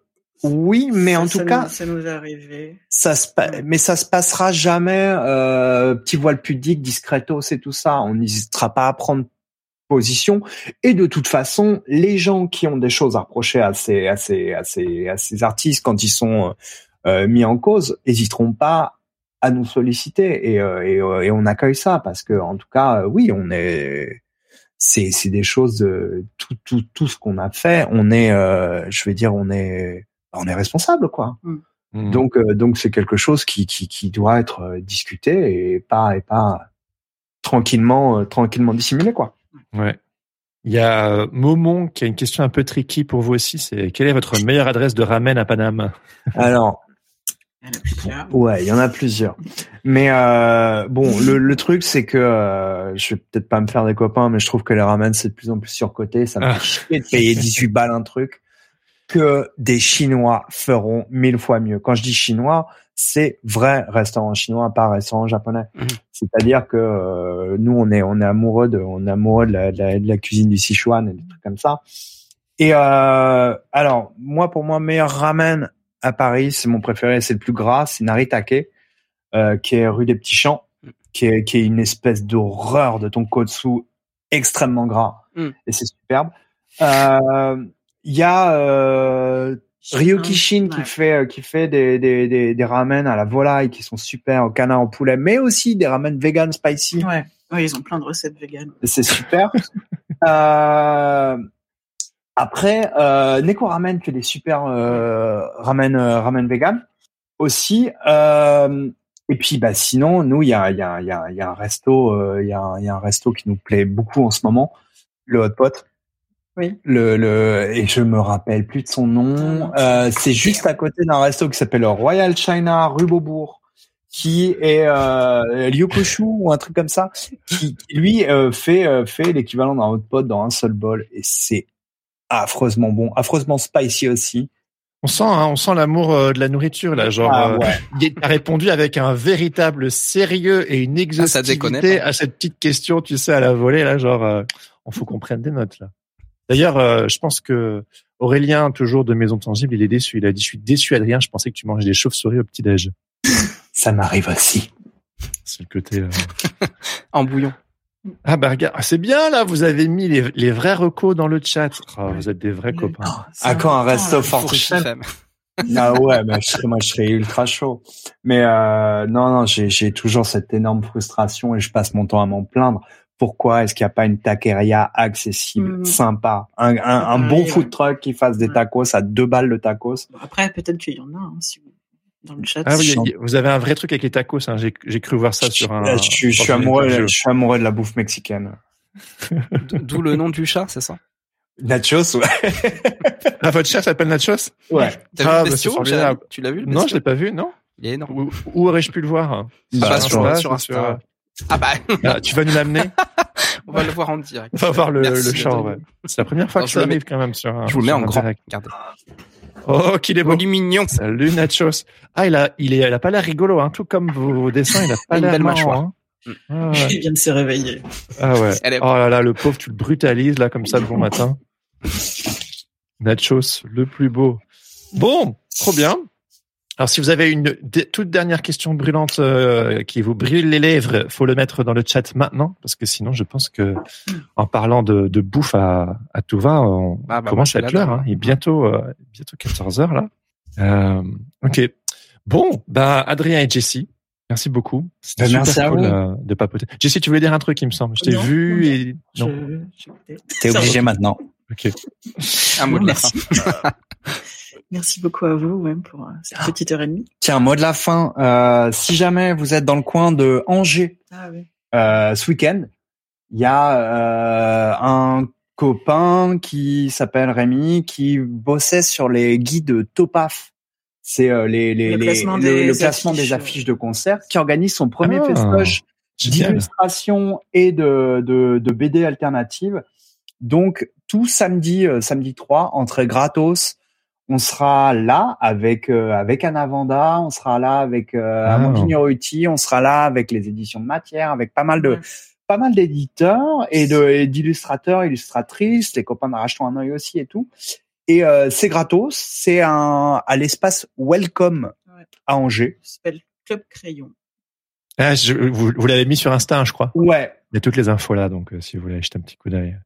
oui, mais en tout ça cas, nous, ça nous est arrivé. ça se pa- mais ça se passera jamais euh, petit voile pudique, discretos et tout ça. On n'hésitera pas à prendre position. Et de toute façon, les gens qui ont des choses à reprocher à ces à ces à ces à ces artistes quand ils sont euh, mis en cause, hésiteront pas à nous solliciter et euh, et, euh, et on accueille ça parce que en tout cas, euh, oui, on est c'est c'est des choses de tout tout tout ce qu'on a fait, on est euh, je vais dire on est on est responsable quoi. Hmm. Donc, euh, donc c'est quelque chose qui, qui, qui doit être discuté et pas et pas tranquillement euh, tranquillement dissimulé quoi. ouais. Il y a Momon qui a une question un peu tricky pour vous aussi. C'est quelle est votre meilleure adresse de ramen à Paname? Alors Il y en a plusieurs. ouais, il y en a plusieurs. Mais euh, bon, le, le truc c'est que euh, je vais peut-être pas me faire des copains, mais je trouve que les ramen c'est de plus en plus surcoté. Ça me Ah. fait chier de payer 18 balles un truc que des Chinois feront mille fois mieux. Quand je dis chinois, c'est vrai restaurant chinois, pas restaurant japonais. Mhm. C'est-à-dire que euh, nous, on est on est amoureux de on est amoureux de la, de la, de la cuisine du Sichuan et des trucs comme ça. Et euh, alors moi, pour moi, meilleur ramen à Paris, c'est mon préféré, c'est le plus gras, c'est Naritake, euh, qui est rue des Petits Champs, qui est qui est une espèce d'horreur de tonkotsu extrêmement gras Mm. et c'est superbe. Euh, Il y a euh, Ryokishin qui fait euh, qui fait des, des, des, des ramen à la volaille qui sont super au canard au poulet, mais aussi des ramen vegan spicy. Ouais. Ouais, ils ont plein de recettes. Et C'est super. euh, après, euh, Neko Ramen fait des super euh, ramen euh, ramen vegan aussi. Euh, et puis, bah sinon, nous, il y a il y a il y a il y a un resto, euh, il y a y a un resto qui nous plaît beaucoup en ce moment, le Hot Pot. Oui. Le, le, et je me rappelle plus de son nom. Euh, c'est juste à côté d'un resto qui s'appelle Royal China rue Beaubourg, qui est euh, Ryokoshu ou un truc comme ça, qui lui euh, fait euh, fait l'équivalent d'un hot pot dans un seul bol et c'est affreusement bon, affreusement spicy aussi. On sent, hein, on sent l'amour euh, de la nourriture là, genre. Ah, euh, ouais. il a répondu avec un véritable sérieux et une Ah, exhaustivité à cette petite question, tu sais, à la volée là, genre. euh, on faut qu'on prenne des notes là. D'ailleurs, euh, je pense que Aurélien, toujours de Maison Tangible, il est déçu. Il a dit, je suis déçu, Adrien. Je pensais que tu mangeais des chauves-souris au petit déj. Ça m'arrive aussi. C'est le côté. euh, En bouillon. Ah bah regarde, c'est bien là. Vous avez mis les, les vrais recos dans le chat. Ah, vous êtes des vrais Le- copains. À quand un resto femme. Ah ouais, bah, je serais, moi je serais ultra chaud. Mais euh, non, non, j'ai, toujours cette énorme frustration et je passe mon temps à m'en plaindre. Pourquoi est-ce qu'il n'y a pas une taqueria accessible, Mhm. sympa, un, un, un pareil, bon ouais. food truck qui fasse des Ouais. tacos à deux balles le tacos après, peut-être qu'il y en a, hein, si vous, dans le chat. Ah oui, vous avez un vrai truc avec les tacos. Hein. J'ai j'ai cru voir ça sur un. je, suis- je amoureux, interview. je suis amoureux de la bouffe mexicaine. D'où le nom du chat, c'est ça? Nachos, ouais. Ah, votre chat s'appelle Nachos? Ouais. T'as Ah, bah, vu le c'est bestiau formidable. Tu l'as vu le Non, je bestiau? l'ai pas vu, non? Il est énorme. Où, où aurais-je pu le voir? Bah, Bah, sur, sur- sur Insta. Ah bah, Ah, Tu vas nous l'amener? On va le voir en direct. On va voir le, Merci le chat. ouais. C'est la première fois Alors, que je ça arrive quand même sur un. Je vous le mets en grand. direct. Regardez. Oh, qu'il est beau. Oh, il est mignon. Salut Nachos. Ah, il a, il est, il a pas l'air rigolo, hein. Tout comme vos dessins, il a pas Une l'air mâchoire. hein. Ah ouais. Il vient de se réveiller. Ah ouais. Elle est- Oh là là, le pauvre, tu le brutalises là comme ça le bon matin. Nachos, le plus beau. Bon, trop bien. Alors si vous avez une toute dernière question brûlante euh, qui vous brûle les lèvres, faut le mettre dans le chat maintenant parce que sinon je pense que en parlant de, de bouffe à, à tout va, on Ah, bah, commence à être l'heure. Hein. Il est bientôt euh, bientôt 14 heures là. Euh, ok. Bon, bah Adrien et Jessie, merci beaucoup. C'était Bah, super merci à vous. euh, de papoter. Jessie, tu voulais dire un truc, il me semble. Je t'ai vu non, et Je, non. je- T'es obligé maintenant. Ok. Un mot de la fin. Merci. Merci beaucoup à vous même pour euh, cette petite heure et demie. Tiens, mot de la fin. Euh, si jamais vous êtes dans le coin de Angers, Ah oui. euh, ce week-end, il y a euh, un copain qui s'appelle Rémi qui bossait sur les guides Topaf. C'est euh, les, les, Le les- classement des le classement affiches, des affiches de concert, qui organise son premier Ah. festoche d'illustration et de, de, de BD alternative. Donc tout samedi, euh, samedi 3, entrée gratos. On sera là avec euh, avec Anna Vanda, on sera là avec euh, Ah. On sera là avec les éditions de matière, avec pas mal de Ouais. pas mal d'éditeurs et de et d'illustrateurs, illustratrices, les copains de Rachetons un œil aussi et tout. Et euh, c'est gratos, c'est un à l'espace Welcome Ouais. à Angers. Ça s'appelle Club Crayon. Ah, je- vous vous l'avez mis sur Insta, hein, je crois. Ouais, Il y a toutes les infos là, donc euh, si vous voulez jeter un petit coup d'œil.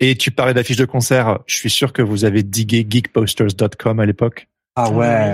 Et tu parlais d'affiches de concert. Je suis sûr que vous avez digué geekposters.com à l'époque. ah Ah ouais,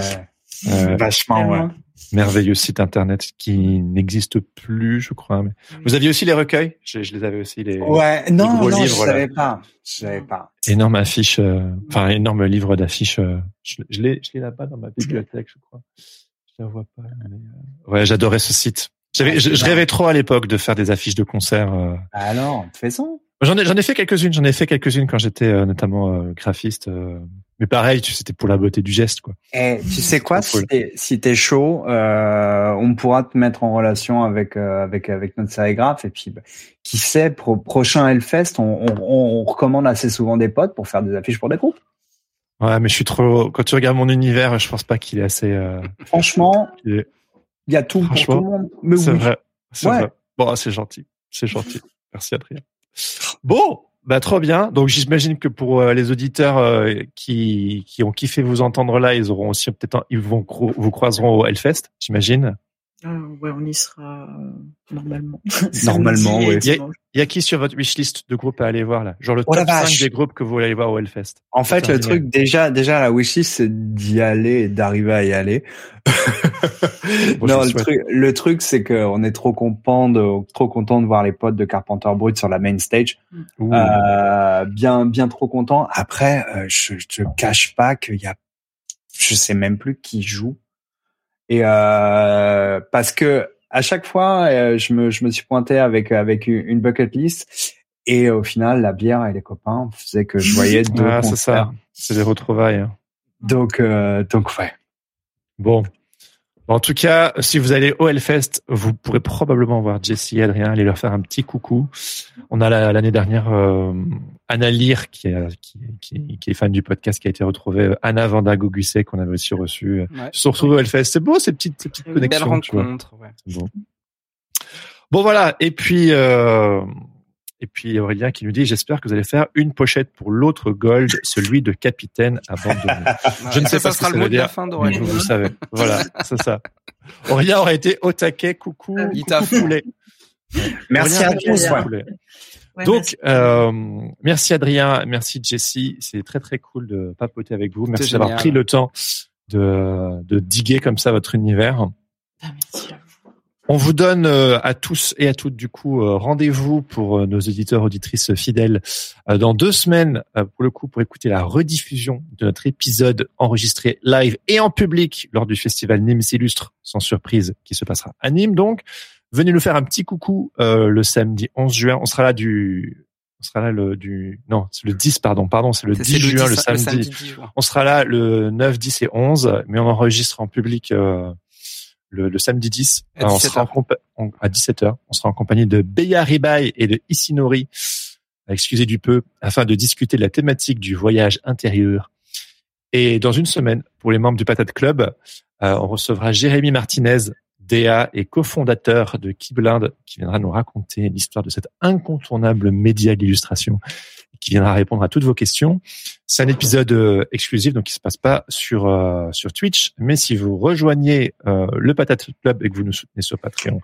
Euh, vachement ouais. Merveilleux site internet qui n'existe plus, je crois. Mais... Vous aviez aussi les recueils? Je, je les avais aussi les Ouais, non, gros non, je livres, là. savais pas. Je savais pas. énormes affiches, euh, enfin énormes livres d'affiches. euh, je je l'ai, je l'ai là-bas dans ma bibliothèque, je crois. Je la vois pas. mais, euh, Ouais, j'adorais ce site. J'avais, je, je rêvais trop à l'époque de faire des affiches de concerts. euh. Alors, faisons. J'en ai, j'en ai fait quelques-unes. J'en ai fait quelques-unes quand j'étais euh, notamment euh, graphiste. euh, Mais pareil, c'était pour la beauté du geste, quoi. Eh, tu sais quoi, si cool. t'es si t'es chaud, on pourra te mettre en relation avec avec avec notre sérigraphe et puis bah, qui sait, pro, prochain Hellfest, on, on, on recommande assez souvent des potes pour faire des affiches pour des groupes. Ouais, mais je suis trop. Quand tu regardes mon univers, je pense pas qu'il est assez. Franchement, il est- y a tout pour tout le monde. Mais C'est oui. vrai. C'est Ouais. vrai. Bon, c'est gentil. C'est gentil. Merci Adrien. Bon, bah trop bien. Donc j'imagine que pour euh, les auditeurs euh, qui qui ont kiffé vous entendre là, ils auront aussi peut-être ils vont vous croiseront au Hellfest, j'imagine. Ah, ouais, on y sera euh, normalement. Normalement, dimanche. Il y a qui sur votre wishlist de groupes à aller voir là? Genre le Oh top 5 vache. des groupes que vous voulez aller voir au Hellfest. En fait, le truc déjà, déjà la wishlist, c'est d'y aller et d'arriver à y aller. Bon, non, le souhaite. truc, le truc, c'est qu'on est trop content de, trop content de voir les potes de Carpenter Brut sur la main stage. Euh, bien, bien trop content. Après, euh, je, je te cache pas qu'il y a, je sais même plus qui joue. Et euh, parce que à chaque fois, euh, je me, je me suis pointé avec avec une bucket list Et au final, la bière et les copains faisaient que je voyais deux ah, c'est ça, c'est des retrouvailles. Hein. Donc, euh, donc ouais. Bon. En tout cas, si vous allez au Hellfest, vous pourrez probablement voir Jesse et Adrien, aller leur faire un petit coucou. On a l'année dernière euh, Anna Lear, qui est, qui, qui, est fan du podcast, qui a été retrouvée. Anna Vanda Gogusset, qu'on avait aussi reçu. Ouais. se retrouver au Hellfest. C'est beau, ces petites, ces petites connexions. Belle rencontre, ouais. Bon. bon. voilà. Et puis, euh, et puis Aurélien qui nous dit j'espère que vous allez faire une pochette pour l'autre gold, celui de capitaine abandonné. Je ne sais pas ce que ça veut dire. Fin vous, vous savez. Voilà, c'est ça. Aurélien aurait été au taquet, coucou, Il coucou poulet. Merci à tous. Donc, Euh, merci Adrien, merci Jessie. C'est très très cool de papoter avec vous. Merci d'avoir pris le temps de, de diguer comme ça votre univers. Ah, merci. On vous donne euh, à tous et à toutes du coup euh, rendez-vous pour euh, nos auditeurs auditrices fidèles dans deux semaines pour le coup pour écouter la rediffusion de notre épisode enregistré live et en public lors du festival Nîmes Illustre sans surprise qui se passera à Nîmes donc venez nous faire un petit coucou le samedi 11 juin on sera là du on sera là le du non c'est le 10 pardon pardon c'est le 10 juin le, samedi, on sera là le 9 10 et 11 mais on enregistre en public le, samedi 10. À, on sera en à 17h. On sera en compagnie de Beya Ribai et de Isinori, excusez du peu, afin de discuter de la thématique du voyage intérieur. Et dans une semaine, pour les membres du Patate Club, euh, on recevra Jérémy Martinez, DA et cofondateur de Keyblind, qui viendra nous raconter l'histoire de cet incontournable média d'illustration qui viendra répondre à toutes vos questions. C'est un épisode euh, exclusif, donc il se passe pas sur euh, sur Twitch, mais si vous rejoignez euh, le Patate Club et que vous nous soutenez sur Patreon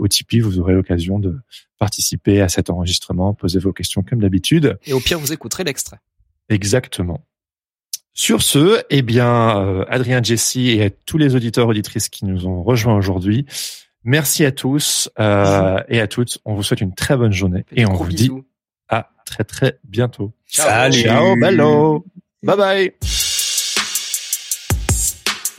ou Tipeee, vous aurez l'occasion de participer à cet enregistrement, poser vos questions comme d'habitude. Et au pire, vous écouterez l'extrait. Exactement. Sur ce, eh bien, Adrien, Jessie et tous les auditeurs auditrices qui nous ont rejoints aujourd'hui, merci à tous et à toutes. On vous souhaite une très bonne journée et, on vous dit à très très bientôt. Salut. Ciao, bello. Bye bye.